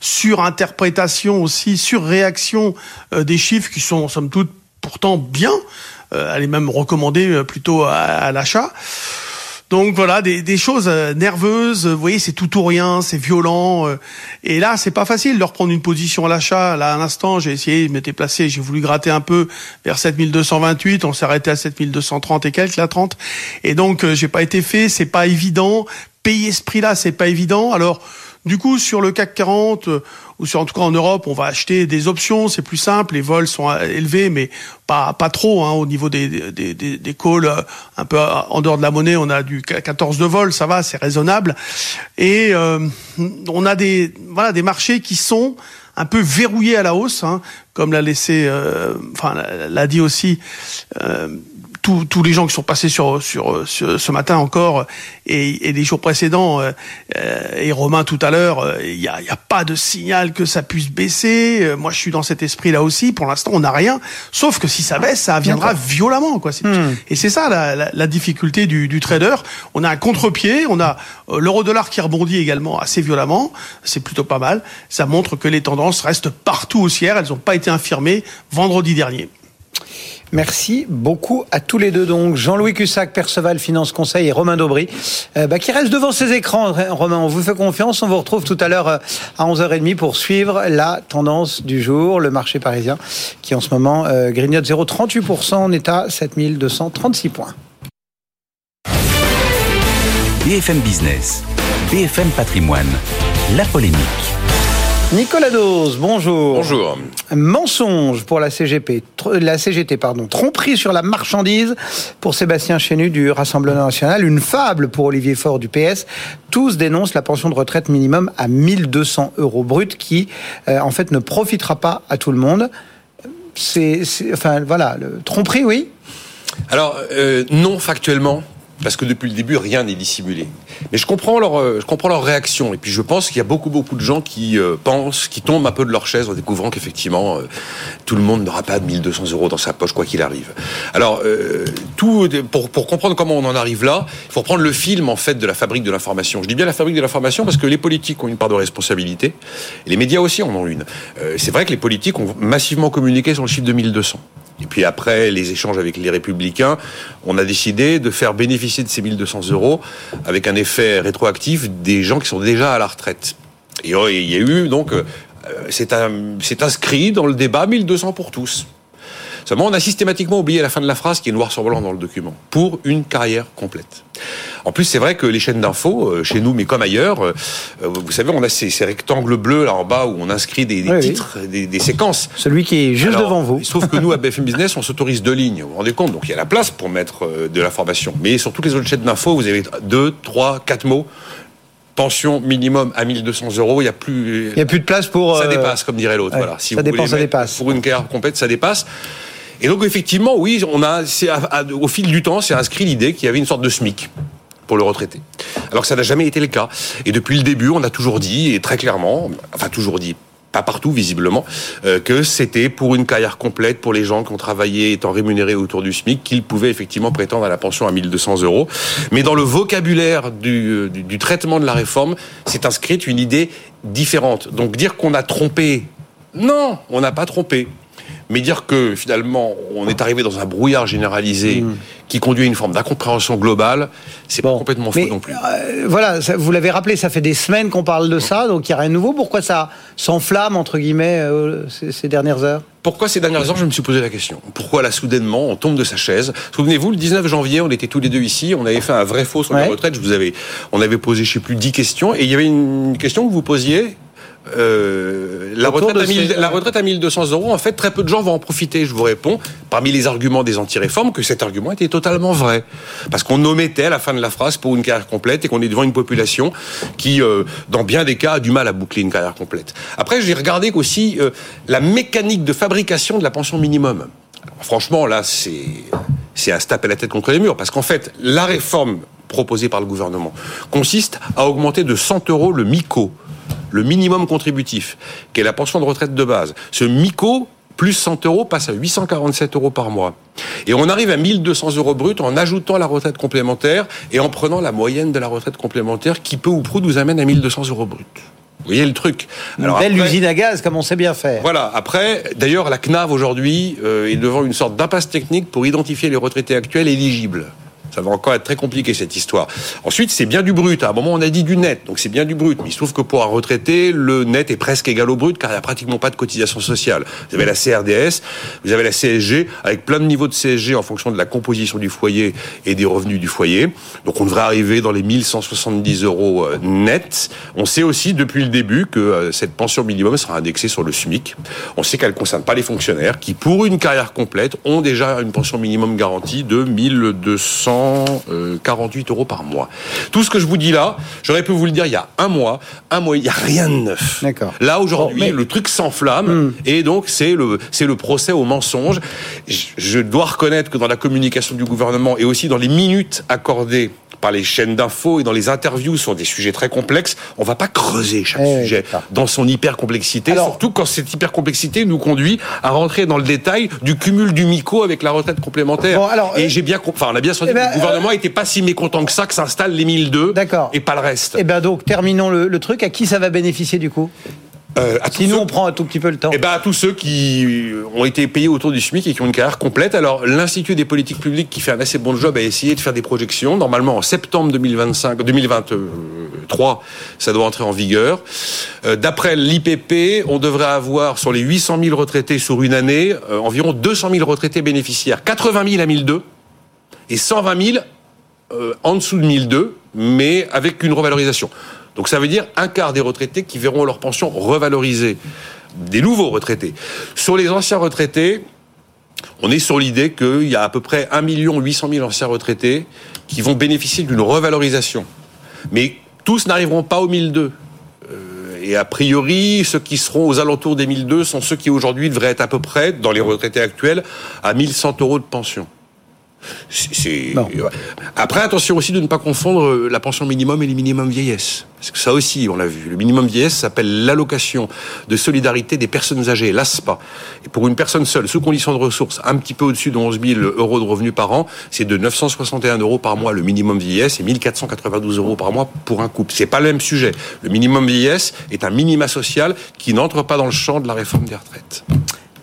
surinterprétation aussi surréaction euh, des chiffres qui sont somme toute pourtant bien. Euh, elle est même recommandée euh, plutôt à l'achat. Donc voilà, des, des, choses nerveuses. Vous voyez, c'est tout ou rien, c'est violent. Et là, c'est pas facile de leur prendre une position à l'achat. Là, à l'instant, j'ai essayé, je m'étais placé, j'ai voulu gratter un peu vers 7228. On s'est arrêté à 7230 et quelques, la 30. Et donc, j'ai pas été fait. C'est pas évident. Payer ce prix-là, c'est pas évident. Alors, du coup, sur le CAC 40 euh, ou sur en tout cas en Europe, on va acheter des options, c'est plus simple. Les vols sont euh, élevés, mais pas pas trop hein, au niveau des des, des, des calls euh, un peu en dehors de la monnaie. On a du 14 de vol, ça va, c'est raisonnable. Et euh, on a des voilà des marchés qui sont un peu verrouillés à la hausse, hein, comme l'a laissé, euh, enfin l'a dit aussi euh, tous, tous les gens qui sont passés sur, sur, sur ce matin encore et, et les jours précédents euh, et Romain tout à l'heure, il n'y a, y a, pas de signal que ça puisse baisser. Moi, je suis dans cet esprit-là aussi. Pour l'instant, on n'a rien. Sauf que si ça baisse, ça viendra violemment. Quoi. Hmm. Et c'est ça la, la, la, difficulté du, du trader. On a un contre-pied, on a l'euro-dollar qui rebondit également assez violemment. C'est plutôt pas mal. Ça montre que les tendances restent partout haussières. Elles n'ont pas été infirmées vendredi dernier. Merci beaucoup à tous les deux. Donc Jean-Louis Cussac, Perceval Finance Conseil et Romain Daubry, euh, bah, qui reste devant ses écrans. Romain, on vous fait confiance. On vous retrouve tout à l'heure euh, à 11h30 pour suivre la tendance du jour, le marché parisien, qui en ce moment euh, grignote 0,38%. On est à 7236 points. BFM Business, BFM Patrimoine, la polémique. Nicolas Dose, bonjour. Bonjour. Mensonge pour la CGP, la CGT, pardon. Tromperie sur la marchandise pour Sébastien Chenu du Rassemblement National. Une fable pour Olivier Faure du PS. Tous dénoncent la pension de retraite minimum à 1200 euros brut qui, euh, en fait, ne profitera pas à tout le monde. C'est, enfin, voilà, le tromperie, oui? Alors, euh, non, factuellement, parce que depuis le début, rien n'est dissimulé. Mais je comprends leur, euh, je comprends leur réaction. Et puis je pense qu'il y a beaucoup, beaucoup de gens qui euh, pensent, qui tombent un peu de leur chaise en découvrant qu'effectivement, euh, tout le monde n'aura pas de 1200 euros dans sa poche, quoi qu'il arrive. Alors, tout, pour, pour comprendre comment on en arrive là, il faut reprendre le film, en fait, de la fabrique de l'information. Je dis bien la fabrique de l'information parce que les politiques ont une part de responsabilité. Les médias aussi en ont une. C'est vrai que les politiques ont massivement communiqué sur le chiffre de 1200. Et puis après les échanges avec les républicains, on a décidé de faire bénéficier de ces 1200 euros avec un effet rétroactif des gens qui sont déjà à la retraite. Et oh, il y a eu donc, euh, c'est inscrit dans le débat 1200 pour tous. Seulement, on a systématiquement oublié la fin de la phrase qui est noir sur blanc dans le document. Pour une carrière complète. En plus, c'est vrai que les chaînes d'infos, euh, chez nous, mais comme ailleurs, euh, vous savez, on a ces, rectangles bleus là en bas où on inscrit des, titres, Des, séquences. Celui qui est juste devant vous. Il se trouve que nous, à BFM Business, on s'autorise deux lignes. Vous vous rendez compte Donc il y a la place pour mettre euh, de l'information. Mais sur toutes les autres chaînes d'infos, vous avez deux, trois, quatre mots pension minimum à 1200 euros, il n'y a plus. Il y a plus de place pour. Ça dépasse, comme dirait l'autre. voilà. Si ça vous ça dépasse. Pour une carrière complète, ça dépasse. Et donc effectivement, oui, on a, au fil du temps, c'est inscrit l'idée qu'il y avait une sorte de SMIC pour le retraité. Alors que ça n'a jamais été le cas. Et depuis le début, on a toujours dit, et très clairement, enfin toujours dit, pas partout visiblement, euh, que c'était pour une carrière complète pour les gens qui ont travaillé étant rémunérés autour du SMIC qu'ils pouvaient effectivement prétendre à la pension à 1200 euros. Mais dans le vocabulaire du, du, du traitement de la réforme, c'est inscrite une idée différente. Donc dire qu'on a trompé, non, on n'a pas trompé. Mais dire que finalement on est arrivé dans un brouillard généralisé hmm. qui conduit à une forme d'incompréhension globale, c'est pas complètement faux non plus. Euh, voilà, vous l'avez rappelé, ça fait des semaines qu'on parle de ça, donc il n'y a rien de nouveau. Pourquoi ça s'enflamme entre guillemets euh, ces, dernières heures? Pourquoi ces dernières heures, je me suis posé la question? Pourquoi là, soudainement, on tombe de sa chaise? Souvenez-vous, le 19 janvier, on était tous les deux ici, on avait fait un vrai faux sur la retraite. Je vous avais, on avait posé, je sais plus, 10 questions, et il y avait une question que vous posiez euh, la, retraite à 1000, la retraite à 1200 euros, en fait, très peu de gens vont en profiter. Je vous réponds, parmi les arguments des anti-réformes, que cet argument était totalement vrai. Parce qu'on omettait à la fin de la phrase pour une carrière complète et qu'on est devant une population qui, euh, dans bien des cas, a du mal à boucler une carrière complète. Après, j'ai regardé aussi euh, la mécanique de fabrication de la pension minimum. franchement, là, c'est, c'est à se taper la tête contre les murs. Parce qu'en fait, la réforme proposée par le gouvernement consiste à augmenter de 100 euros le MICO le minimum contributif, qui est la pension de retraite de base. Ce MICO, plus 100 euros, passe à 847 euros par mois. Et on arrive à 1200 euros brut en ajoutant la retraite complémentaire et en prenant la moyenne de la retraite complémentaire qui peu ou prou nous amène à 1200 euros brut. Vous voyez le truc. Une belle usine à gaz, comme on sait bien faire. Voilà. Après, d'ailleurs, la CNAV aujourd'hui euh, est devant une sorte d'impasse technique pour identifier les retraités actuels éligibles. Ça va encore être très compliqué cette histoire. Ensuite, c'est bien du brut. À un moment, on a dit du net, donc c'est bien du brut. Mais il se trouve que pour un retraité, le net est presque égal au brut, car il n'y a pratiquement pas de cotisation sociale. Vous avez la CRDS, vous avez la CSG, avec plein de niveaux de CSG en fonction de la composition du foyer et des revenus du foyer. Donc on devrait arriver dans les 1170 euros euh, net. On sait aussi depuis le début que euh, cette pension minimum sera indexée sur le SMIC. On sait qu'elle ne concerne pas les fonctionnaires qui, pour une carrière complète, ont déjà une pension minimum garantie de 1200 48 euros par mois. Tout ce que je vous dis là, j'aurais pu vous le dire il y a un mois, un mois, il n'y a rien de neuf. Là aujourd'hui, le truc s'enflamme hmm. et donc c'est le c'est le procès au mensonge. je dois reconnaître que dans la communication du gouvernement et aussi dans les minutes accordées par les chaînes d'infos et dans les interviews sur des sujets très complexes, on va pas creuser chaque eh sujet dans son hyper complexité, surtout quand cette hyper complexité nous conduit à rentrer dans le détail du cumul du MICO avec la retraite complémentaire. et euh, j'ai bien, enfin, on a bien senti eh que ben, le gouvernement n'était euh, pas si mécontent que ça que s'installe les 1002 et pas le reste. Et eh ben donc terminons le truc. À qui ça va bénéficier du coup? Euh, à Sinon, on prend un tout petit peu le temps. Eh ben, à tous ceux qui ont été payés autour du SMIC et qui ont une carrière complète. Alors, l'Institut des politiques publiques, qui fait un assez bon job, a essayé de faire des projections. Normalement, en septembre 2025, 2023, ça doit entrer en vigueur. Euh, d'après l'IPP, on devrait avoir, sur les 800 000 retraités sur une année, euh, environ 200 000 retraités bénéficiaires. 80 000 à 1002 et 120 000 en dessous de 1002, mais avec une revalorisation. Donc ça veut dire un quart des retraités qui verront leur pension revalorisée. Des nouveaux retraités. Sur les anciens retraités, on est sur l'idée qu'il y a à peu près 1 800 000 anciens retraités qui vont bénéficier d'une revalorisation. Mais tous n'arriveront pas au 1002. Euh, et a priori, ceux qui seront aux alentours des 1002 sont ceux qui aujourd'hui devraient être à peu près, dans les retraités actuels, à 1100 euros de pension. C'est... Après, attention aussi de ne pas confondre euh, la pension minimum et les minimums vieillesse. Parce que ça aussi, on l'a vu. Le minimum vieillesse s'appelle l'allocation de solidarité des personnes âgées, l'ASPA. Et pour une personne seule, sous condition de ressources, un petit peu au-dessus de 11 000 euros de revenus par an, c'est de 961 euros par mois le minimum vieillesse et 1492 euros par mois pour un couple. C'est pas le même sujet. Le minimum vieillesse est un minima social qui n'entre pas dans le champ de la réforme des retraites.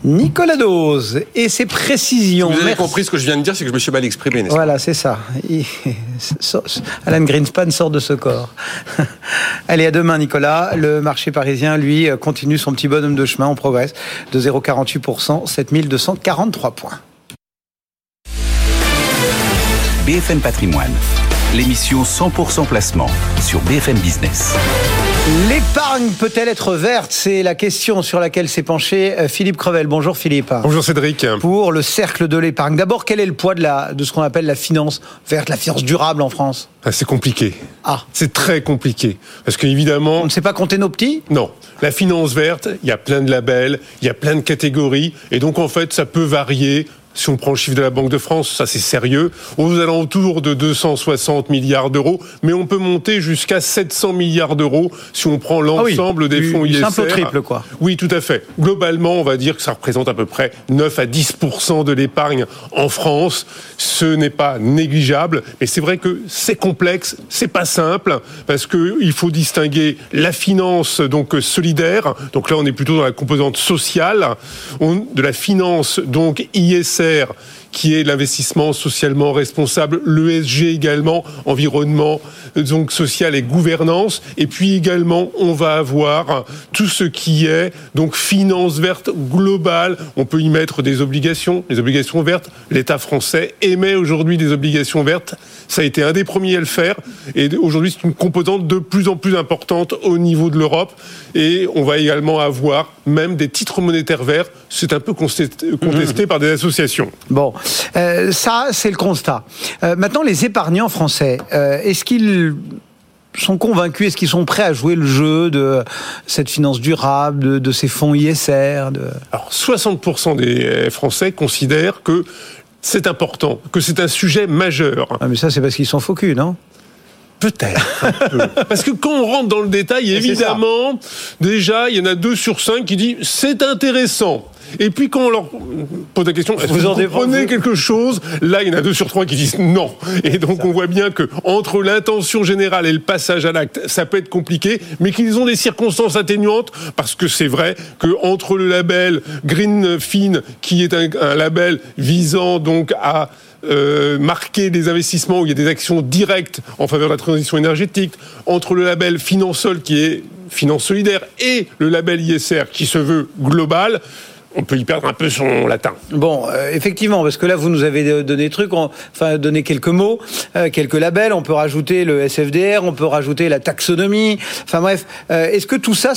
Nicolas Dose et ses précisions. Vous avez compris ce que je viens de dire, c'est que je me suis mal exprimé. Voilà, c'est ça. Alan Greenspan sort de ce corps. Allez, à demain, Nicolas. Le marché parisien, lui, continue son petit bonhomme de chemin. On progresse de 0,48%, 7243 points. BFM Patrimoine, l'émission 100% placement sur BFM Business. L'épargne peut-elle être verte? C'est la question sur laquelle s'est penché euh, Philippe Crevel. Bonjour Philippe. Bonjour Cédric. Pour le cercle de l'épargne. D'abord, quel est le poids de, la, de ce qu'on appelle la finance verte, la finance durable en France? Ah, C'est compliqué. Ah. C'est très compliqué. Parce qu'évidemment... On ne sait pas compter nos petits? Non. La finance verte, il y a plein de labels, il y a plein de catégories. Et donc en fait, ça peut varier si on prend le chiffre de la Banque de France, ça c'est sérieux, aux alentours de 260 milliards d'euros, mais on peut monter jusqu'à 700 milliards d'euros si on prend l'ensemble ah des fonds ISR. Simple triple, quoi. Oui, tout à fait. Globalement, on va dire que ça représente à peu près 9 à 10% de l'épargne en France. Ce n'est pas négligeable, mais c'est vrai que c'est complexe, c'est pas simple, parce que il faut distinguer la finance donc solidaire. Donc là, on est plutôt dans la composante sociale, de la finance donc ISR militaire qui est l'investissement socialement responsable, l'ESG également, environnement, donc social et gouvernance. Et puis également, on va avoir tout ce qui est donc finance verte globale. On peut y mettre des obligations, les obligations vertes. L'État français émet aujourd'hui des obligations vertes. Ça a été un des premiers à le faire. Et aujourd'hui, c'est une composante de plus en plus importante au niveau de l'Europe. Et on va également avoir même des titres monétaires verts. C'est un peu contesté, mmh. par des associations. Bon, euh, ça, c'est le constat. Euh, maintenant, les épargnants français, euh, est-ce qu'ils sont convaincus Est-ce qu'ils sont prêts à jouer le jeu de cette finance durable, de, ces fonds ISR de... Alors, 60% des Français considèrent que c'est important, que c'est un sujet majeur. Ah, mais ça, c'est parce qu'ils sont faux non Peut-être. Parce que quand on rentre dans le détail, évidemment, déjà, il y en a deux sur cinq qui disent c'est intéressant. Et puis quand on leur pose la question, est-ce que vous, comprenez quelque chose? Là, il y en a deux sur trois qui disent non. Et donc on voit bien que entre l'intention générale et le passage à l'acte, ça peut être compliqué, mais qu'ils ont des circonstances atténuantes parce que c'est vrai que entre le label Greenfin, qui est un, un label visant donc à euh, marquer des investissements où il y a des actions directes en faveur de la transition énergétique, entre le label Finansol qui est finance solidaire et le label ISR qui se veut global, on peut y perdre un peu son latin. Bon, euh, effectivement, parce que là, vous nous avez donné des trucs, enfin, donné quelques mots, euh, quelques labels. On peut rajouter le SFDR, on peut rajouter la taxonomie. Enfin bref, euh, est-ce que tout ça,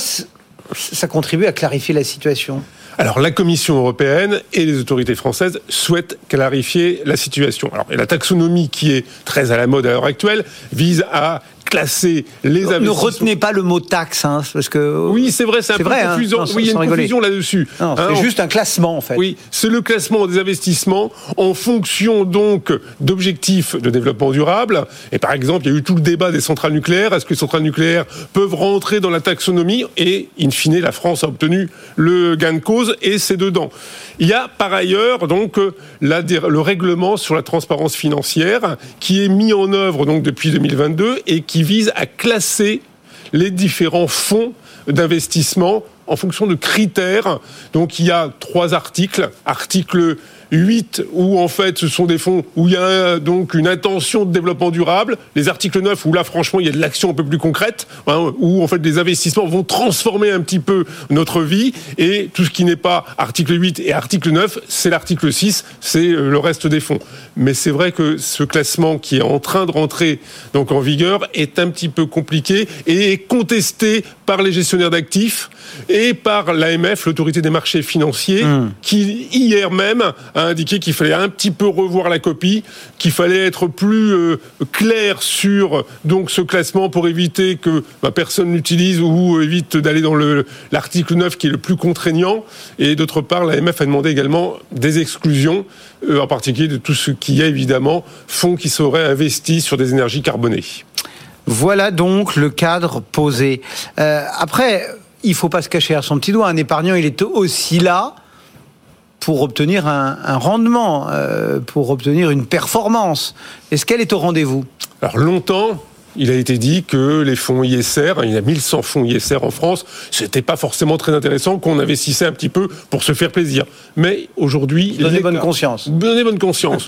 ça contribue à clarifier la situation? Alors la Commission européenne et les autorités françaises souhaitent clarifier la situation. Alors, et la taxonomie qui est très à la mode à l'heure actuelle vise à classer les investissements. Ne retenez pas le mot taxe, hein, parce que oui, c'est vrai, c'est un peu vrai, hein. oui, il y a une confusion là-dessus. Hein, c'est juste un classement en fait. Oui, c'est le classement des investissements en fonction donc d'objectifs de développement durable. Et par exemple, il y a eu tout le débat des centrales nucléaires. Est-ce que les centrales nucléaires peuvent rentrer dans la taxonomie? Et in fine, la France a obtenu le gain de cause et c'est dedans. Il y a par ailleurs donc le règlement sur la transparence financière qui est mis en œuvre donc depuis 2022 et qui vise à classer les différents fonds d'investissement en fonction de critères. Donc il y a trois articles. Article 8 où en fait ce sont des fonds où il y a donc une intention de développement durable, les articles 9 où là franchement il y a de l'action un peu plus concrète, hein, où en fait les investissements vont transformer un petit peu notre vie et tout ce qui n'est pas article 8 et article 9, c'est l'article 6, c'est euh, le reste des fonds. Mais c'est vrai que ce classement qui est en train de rentrer donc en vigueur est un petit peu compliqué et est contesté par les gestionnaires d'actifs et par l'AMF, l'autorité des marchés financiers, mmh. qui hier même indiqué qu'il fallait un petit peu revoir la copie, qu'il fallait être plus euh, clair sur donc ce classement pour éviter que bah, personne l'utilise ou évite d'aller dans l'article 9 qui est le plus contraignant. Et d'autre part, l'AMF a demandé également des exclusions, euh, en particulier de tout ce qui est évidemment fonds qui seraient investis sur des énergies carbonées. Voilà donc le cadre posé. Euh, après, il faut pas se cacher à son petit doigt. Un épargnant, il est aussi là pour obtenir un, rendement, euh, pour obtenir une performance. Est-ce qu'elle est au rendez-vous? Alors longtemps, il a été dit que les fonds ISR, il y a 1100 fonds ISR en France, c'était pas forcément très intéressant qu'on investissait un petit peu pour se faire plaisir. Mais aujourd'hui, donnez bonne conscience. Donnez bonne conscience.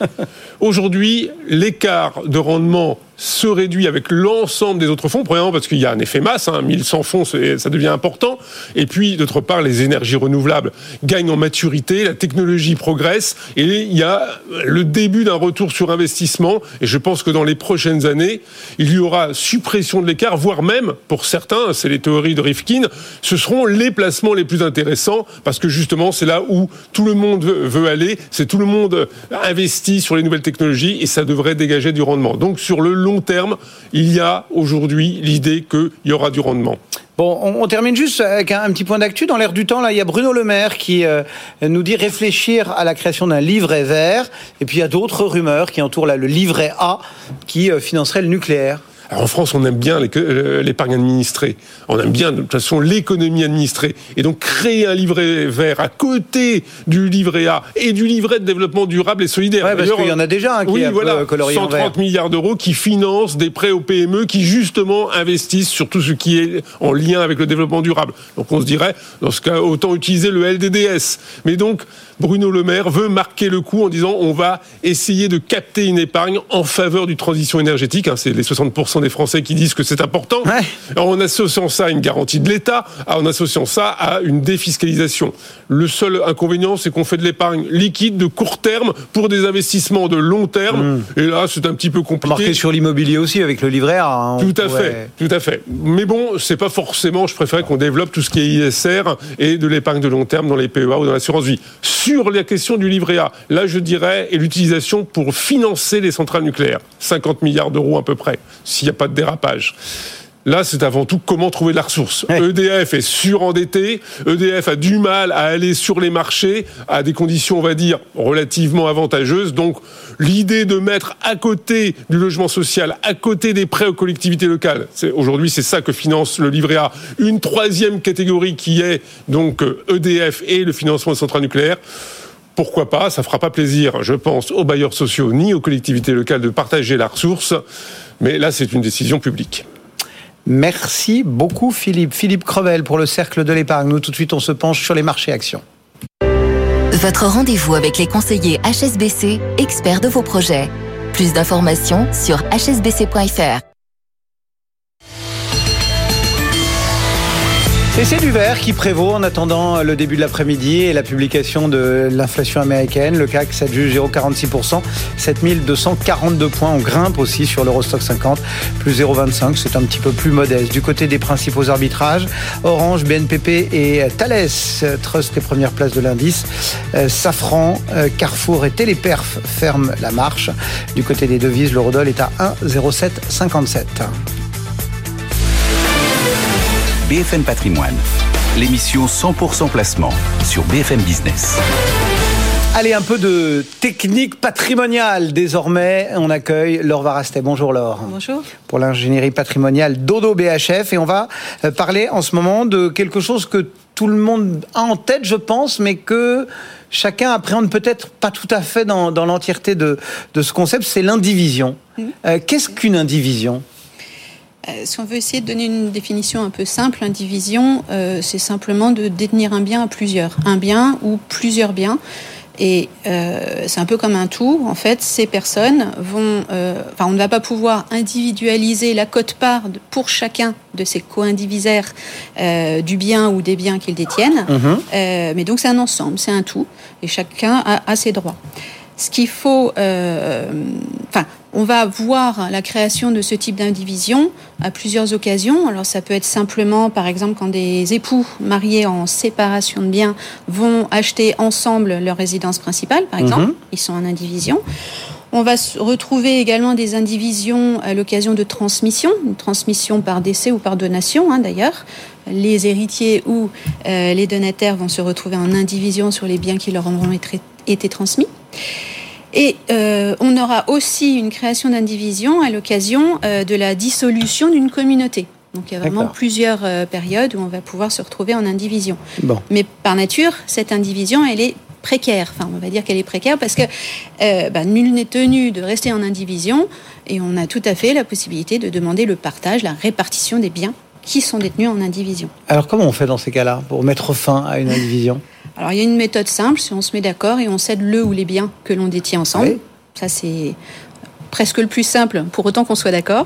aujourd'hui, l'écart de rendement se réduit avec l'ensemble des autres fonds, premièrement parce qu'il y a un effet masse, hein, 1100 fonds, ça devient important, et puis d'autre part, les énergies renouvelables gagnent en maturité, la technologie progresse, et il y a le début d'un retour sur investissement, et je pense que dans les prochaines années, il y aura suppression de l'écart, voire même, pour certains, c'est les théories de Rifkin, ce seront les placements les plus intéressants, parce que justement, c'est là où tout le monde veut aller, c'est tout le monde investi sur les nouvelles technologies, et ça devrait dégager du rendement. Donc sur le long terme, il y a aujourd'hui l'idée qu'il y aura du rendement. Bon, on, termine juste avec un, petit point d'actu. Dans l'air du temps, là, il y a Bruno Le Maire qui euh, nous dit réfléchir à la création d'un livret vert. Et puis il y a d'autres rumeurs qui entourent le livret A qui euh, financerait le nucléaire en France, on aime bien euh, l'épargne administrée. On aime bien, de toute façon, l'économie administrée. Et donc, créer un livret vert à côté du livret A et du livret de développement durable et solidaire. Ouais, parce qu'il y en a déjà un qui oui, voilà, 130 milliards d'euros qui financent des prêts aux PME qui, justement, investissent sur tout ce qui est en lien avec le développement durable. Donc, on se dirait, dans ce cas, autant utiliser le LDDS. Mais donc, Bruno Le Maire veut marquer le coup en disant on va essayer de capter une épargne en faveur du transition énergétique. Hein, c'est les 60% des Français qui disent que c'est important. En associant ça à une garantie de l'État, en associant ça à une défiscalisation. Le seul inconvénient, c'est qu'on fait de l'épargne liquide de court terme pour des investissements de long terme. Hmm. Et là, c'est un petit peu compliqué. Marqué sur l'immobilier aussi avec le livret A. Hein, tout à fait, tout à fait. Mais bon, c'est pas forcément. Je préférais qu'on développe tout ce qui est ISR et de l'épargne de long terme dans les PEA ou dans l'assurance vie. Sur la question du livret A, là, je dirais, et l'utilisation pour financer les centrales nucléaires, 50 milliards d'euros à peu près, s'il n'y a pas de dérapage. Là, c'est avant tout comment trouver de la ressource. EDF est surendetté, EDF a du mal à aller sur les marchés à des conditions, on va dire, relativement avantageuses. Donc, l'idée de mettre à côté du logement social, à côté des prêts aux collectivités locales, aujourd'hui, c'est ça que finance le livret A. Une troisième catégorie qui est donc EDF et le financement de centrales nucléaires pourquoi pas? Ça fera pas plaisir, je pense, aux bailleurs sociaux ni aux collectivités locales de partager la ressource, mais là, c'est une décision publique. Merci beaucoup Philippe. Philippe Crevel pour le Cercle de l'épargne. Nous tout de suite on se penche sur les marchés actions. Votre rendez-vous avec les conseillers HSBC, experts de vos projets. Plus d'informations sur hsbc.fr. Et c'est du vert qui prévaut en attendant le début de l'après-midi et la publication de l'inflation américaine. Le CAC s'adjuge 0,46%, 7242 points. On grimpe aussi sur l'Eurostock 50, plus 0,25. C'est un petit peu plus modeste. Du côté des principaux arbitrages, Orange, BNPP et Thales Trust les premières places de l'indice. Euh, Safran, euh, Carrefour et Téléperf ferment la marche. Du côté des devises, l'eurodoll est à 1,0757. BFM Patrimoine, l'émission 100% placement sur BFM Business. Allez, un peu de technique patrimoniale. Désormais, on accueille Laure Varastet. Bonjour Laure. Bonjour. Pour l'ingénierie patrimoniale Dodo BHF. Et on va euh, parler en ce moment de quelque chose que tout le monde a en tête, je pense, mais que chacun appréhende peut-être pas tout à fait dans, l'entièreté de, ce concept, c'est l'indivision. Euh, qu'est-ce qu'une indivision? Si on veut essayer de donner une définition un peu simple, indivision, c'est simplement de détenir un bien à plusieurs. Un bien ou plusieurs biens. Et euh, c'est un peu comme un tout. En fait, ces personnes vont, euh, enfin, on ne va pas pouvoir individualiser la cote-part pour chacun de ces co-indivisaires euh, du bien ou des biens qu'ils détiennent. Mhm. Euh, mais donc c'est un ensemble, c'est un tout, et chacun a, a ses droits. Ce qu'il faut, euh, enfin, on va voir la création de ce type d'indivision à plusieurs occasions. Alors ça peut être simplement, par exemple, quand des époux mariés en séparation de biens vont acheter ensemble leur résidence principale, par exemple, mhm. ils sont en indivision. On va retrouver également des indivisions à l'occasion de transmission, une transmission par décès ou par donation hein, d'ailleurs. Les héritiers ou euh, les donataires vont se retrouver en indivision sur les biens qui leur auront été transmis. Et euh, on aura aussi une création d'indivision à l'occasion euh, de la dissolution d'une communauté. Donc il y a vraiment plusieurs euh, périodes où on va pouvoir se retrouver en indivision. Bon. Mais par nature, cette indivision, elle est précaire. Enfin, on va dire qu'elle est précaire parce que bah, nul n'est tenu de rester en indivision et on a tout à fait la possibilité de demander le partage, la répartition des biens qui sont détenus en indivision. Alors comment on fait dans ces cas-là pour mettre fin à une indivision? Alors il y a une méthode simple, si on se met d'accord et on cède le ou les biens que l'on détient ensemble. Ça c'est presque le plus simple, pour autant qu'on soit d'accord.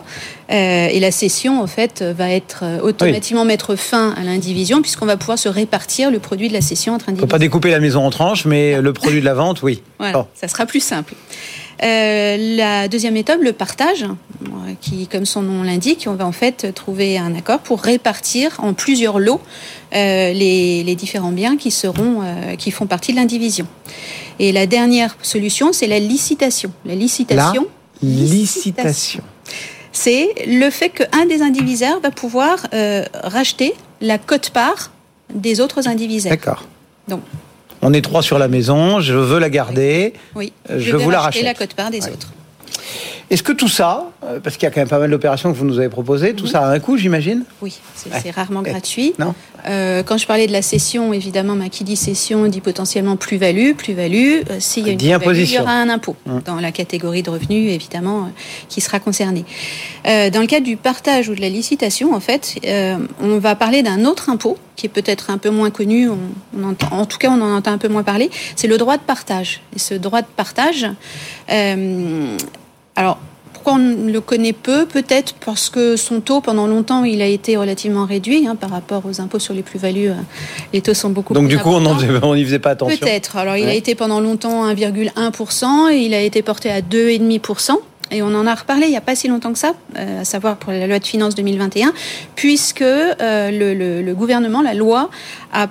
Euh, et la cession, en fait, va être euh, automatiquement mettre fin à l'indivision, puisqu'on va pouvoir se répartir le produit de la cession entre individus. On peut pas découper la maison en tranches, mais le produit de la vente, oui. Voilà, ça sera plus simple. Euh, la deuxième méthode, le partage, qui, comme son nom l'indique, on va en fait trouver un accord pour répartir en plusieurs lots euh, les, les, différents biens qui seront, euh, qui font partie de l'indivision. Et la dernière solution, c'est la licitation. La licitation. La licitation. C'est le fait qu'un des indivisaires va pouvoir euh, racheter la cote-part des autres indivisaires. D'accord. Donc, on est trois sur la maison, je veux la garder. Oui, je, je vous la rachète. la cote-part des autres. Est-ce que tout ça, euh, parce qu'il y a quand même pas mal d'opérations que vous nous avez proposées, tout ça a un coût, j'imagine? Oui, c'est rarement gratuit. Non? Euh, quand je parlais de la cession, évidemment, qui dit cession dit potentiellement plus-value. Plus-value, euh, s'il y a une plus-value, il y aura un impôt mmh. dans la catégorie de revenus, évidemment, qui sera concerné. dans le cadre du partage ou de la licitation, en fait, on va parler d'un autre impôt qui est peut-être un peu moins connu, on, entend, en tout cas on en entend un peu moins parler, c'est le droit de partage. Et ce droit de partage, alors, pourquoi on le connaît peu Peut-être parce que son taux, pendant longtemps, il a été relativement réduit hein, par rapport aux impôts sur les plus-values. Euh, les taux sont beaucoup Donc, du coup, on n'y faisait pas attention Peut-être. Alors, il a été pendant longtemps 1,1% et il a été porté à 2,5%. Et on en a reparlé il n'y a pas si longtemps que ça, euh, à savoir pour la loi de finances 2021, puisque euh, le, le, gouvernement, la loi, a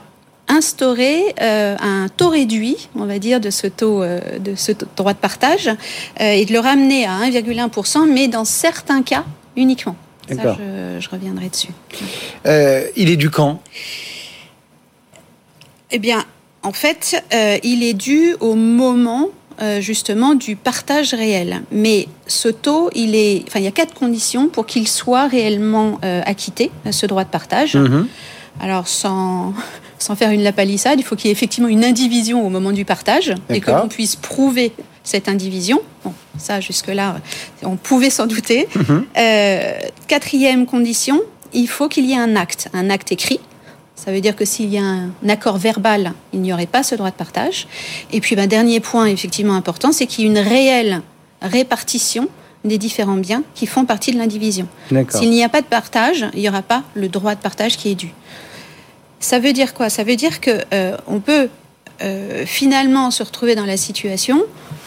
instaurer euh, un taux réduit, on va dire, de ce taux euh, de ce droit de partage euh, et de le ramener à 1,1%, mais dans certains cas uniquement. Ça, je, reviendrai dessus. il est du quand? Eh bien, en fait, il est dû au moment justement du partage réel. Mais ce taux, il est, enfin, il y a quatre conditions pour qu'il soit réellement acquitté, ce droit de partage. Mm-hmm. Alors, sans, sans faire une lapalissade, il faut qu'il y ait effectivement une indivision au moment du partage et que l'on puisse prouver cette indivision. Bon, ça, jusque-là, on pouvait s'en douter. Mhm. Euh, quatrième condition, il faut qu'il y ait un acte, un acte écrit. Ça veut dire que s'il y a un accord verbal, il n'y aurait pas ce droit de partage. Et puis, ben, dernier point effectivement important, c'est qu'il y ait une réelle répartition des différents biens qui font partie de l'indivision. S'il n'y a pas de partage, il n'y aura pas le droit de partage qui est dû. Ça veut dire quoi? Ça veut dire que euh, on peut euh, finalement se retrouver dans la situation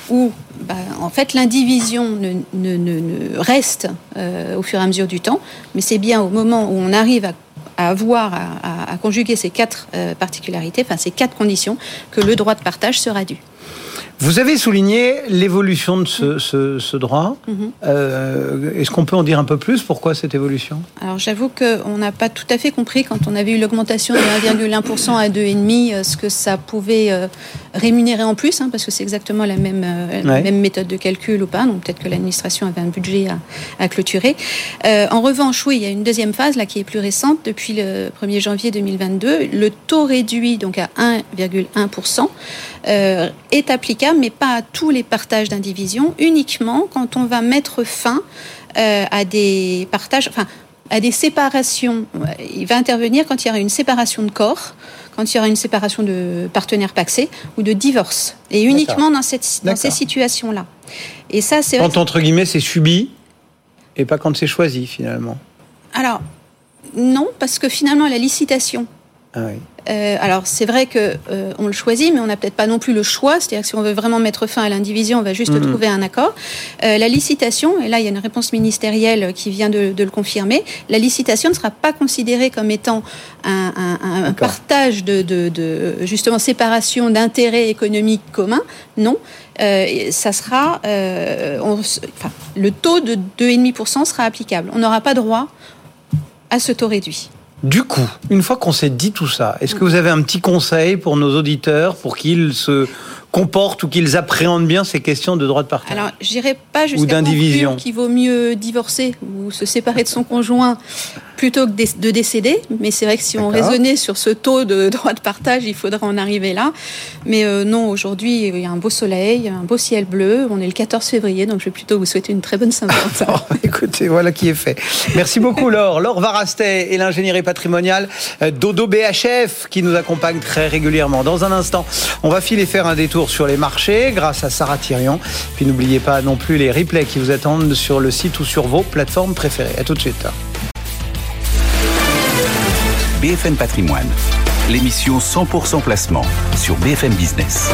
où, bah, en fait, l'indivision ne, reste euh, au fur et à mesure du temps, mais c'est bien au moment où on arrive à, avoir, à, conjuguer ces quatre particularités, enfin ces quatre conditions, que le droit de partage sera dû. Vous avez souligné l'évolution de ce, droit. Mhm. Euh, est-ce qu'on peut en dire un peu plus? Pourquoi cette évolution? Alors j'avoue qu'on n'a pas tout à fait compris quand on avait eu l'augmentation de 1,1% à 2,5% euh, ce que ça pouvait euh, rémunérer en plus, hein, parce que c'est exactement la même, même méthode de calcul ou pas. Donc peut-être que l'administration avait un budget à, clôturer. en revanche, oui, il y a une deuxième phase là qui est plus récente. Depuis le 1er janvier 2022, le taux réduit donc à 1,1% est applicable mais pas à tous les partages d'indivision, uniquement quand on va mettre fin euh, à des partages, enfin, à des séparations. Il va intervenir quand il y aura une séparation de corps, quand il y aura une séparation de partenaires paxés ou de divorce. Et uniquement dans, cette, dans ces situations-là. Et ça, c'est. Quand, entre guillemets, c'est subi et pas quand c'est choisi, finalement. Alors, non, parce que finalement, la licitation, ah euh, alors c'est vrai que euh, on le choisit, mais on n'a peut-être pas non plus le choix. C'est-à-dire que si on veut vraiment mettre fin à l'indivision, on va juste mhm. trouver un accord. Euh, la licitation, et là il y a une réponse ministérielle qui vient de, le confirmer, la licitation ne sera pas considérée comme étant un, partage de, justement séparation d'intérêts économiques communs. Non, ça sera, le taux de 2,5% sera applicable. On n'aura pas droit à ce taux réduit. Du coup, une fois qu'on s'est dit tout ça, est-ce que vous avez un petit conseil pour nos auditeurs pour qu'ils se comportent ou qu'ils appréhendent bien ces questions de droit de partage Alors, j'irai pas jusqu'à conclure qu'il vaut mieux divorcer ou se séparer de son conjoint plutôt que de décéder. Mais c'est vrai que si on raisonnait sur ce taux de droit de partage, il faudrait en arriver là. Mais euh, non, aujourd'hui, il y a un beau soleil, un beau ciel bleu. On est le 14 février, donc je vais plutôt vous souhaiter une très bonne Saint-Valentin. écoutez, voilà qui est fait. Merci beaucoup, Laure. Laure Varastet et l'ingénierie patrimoniale euh, Dodo BHF qui nous accompagne très régulièrement. Dans un instant, on va filer faire un détour sur les marchés grâce à Sarah Thirion. Puis n'oubliez pas non plus les replays qui vous attendent sur le site ou sur vos plateformes préférées. À tout de suite. BFM Patrimoine, l'émission 100% placement sur BFM Business.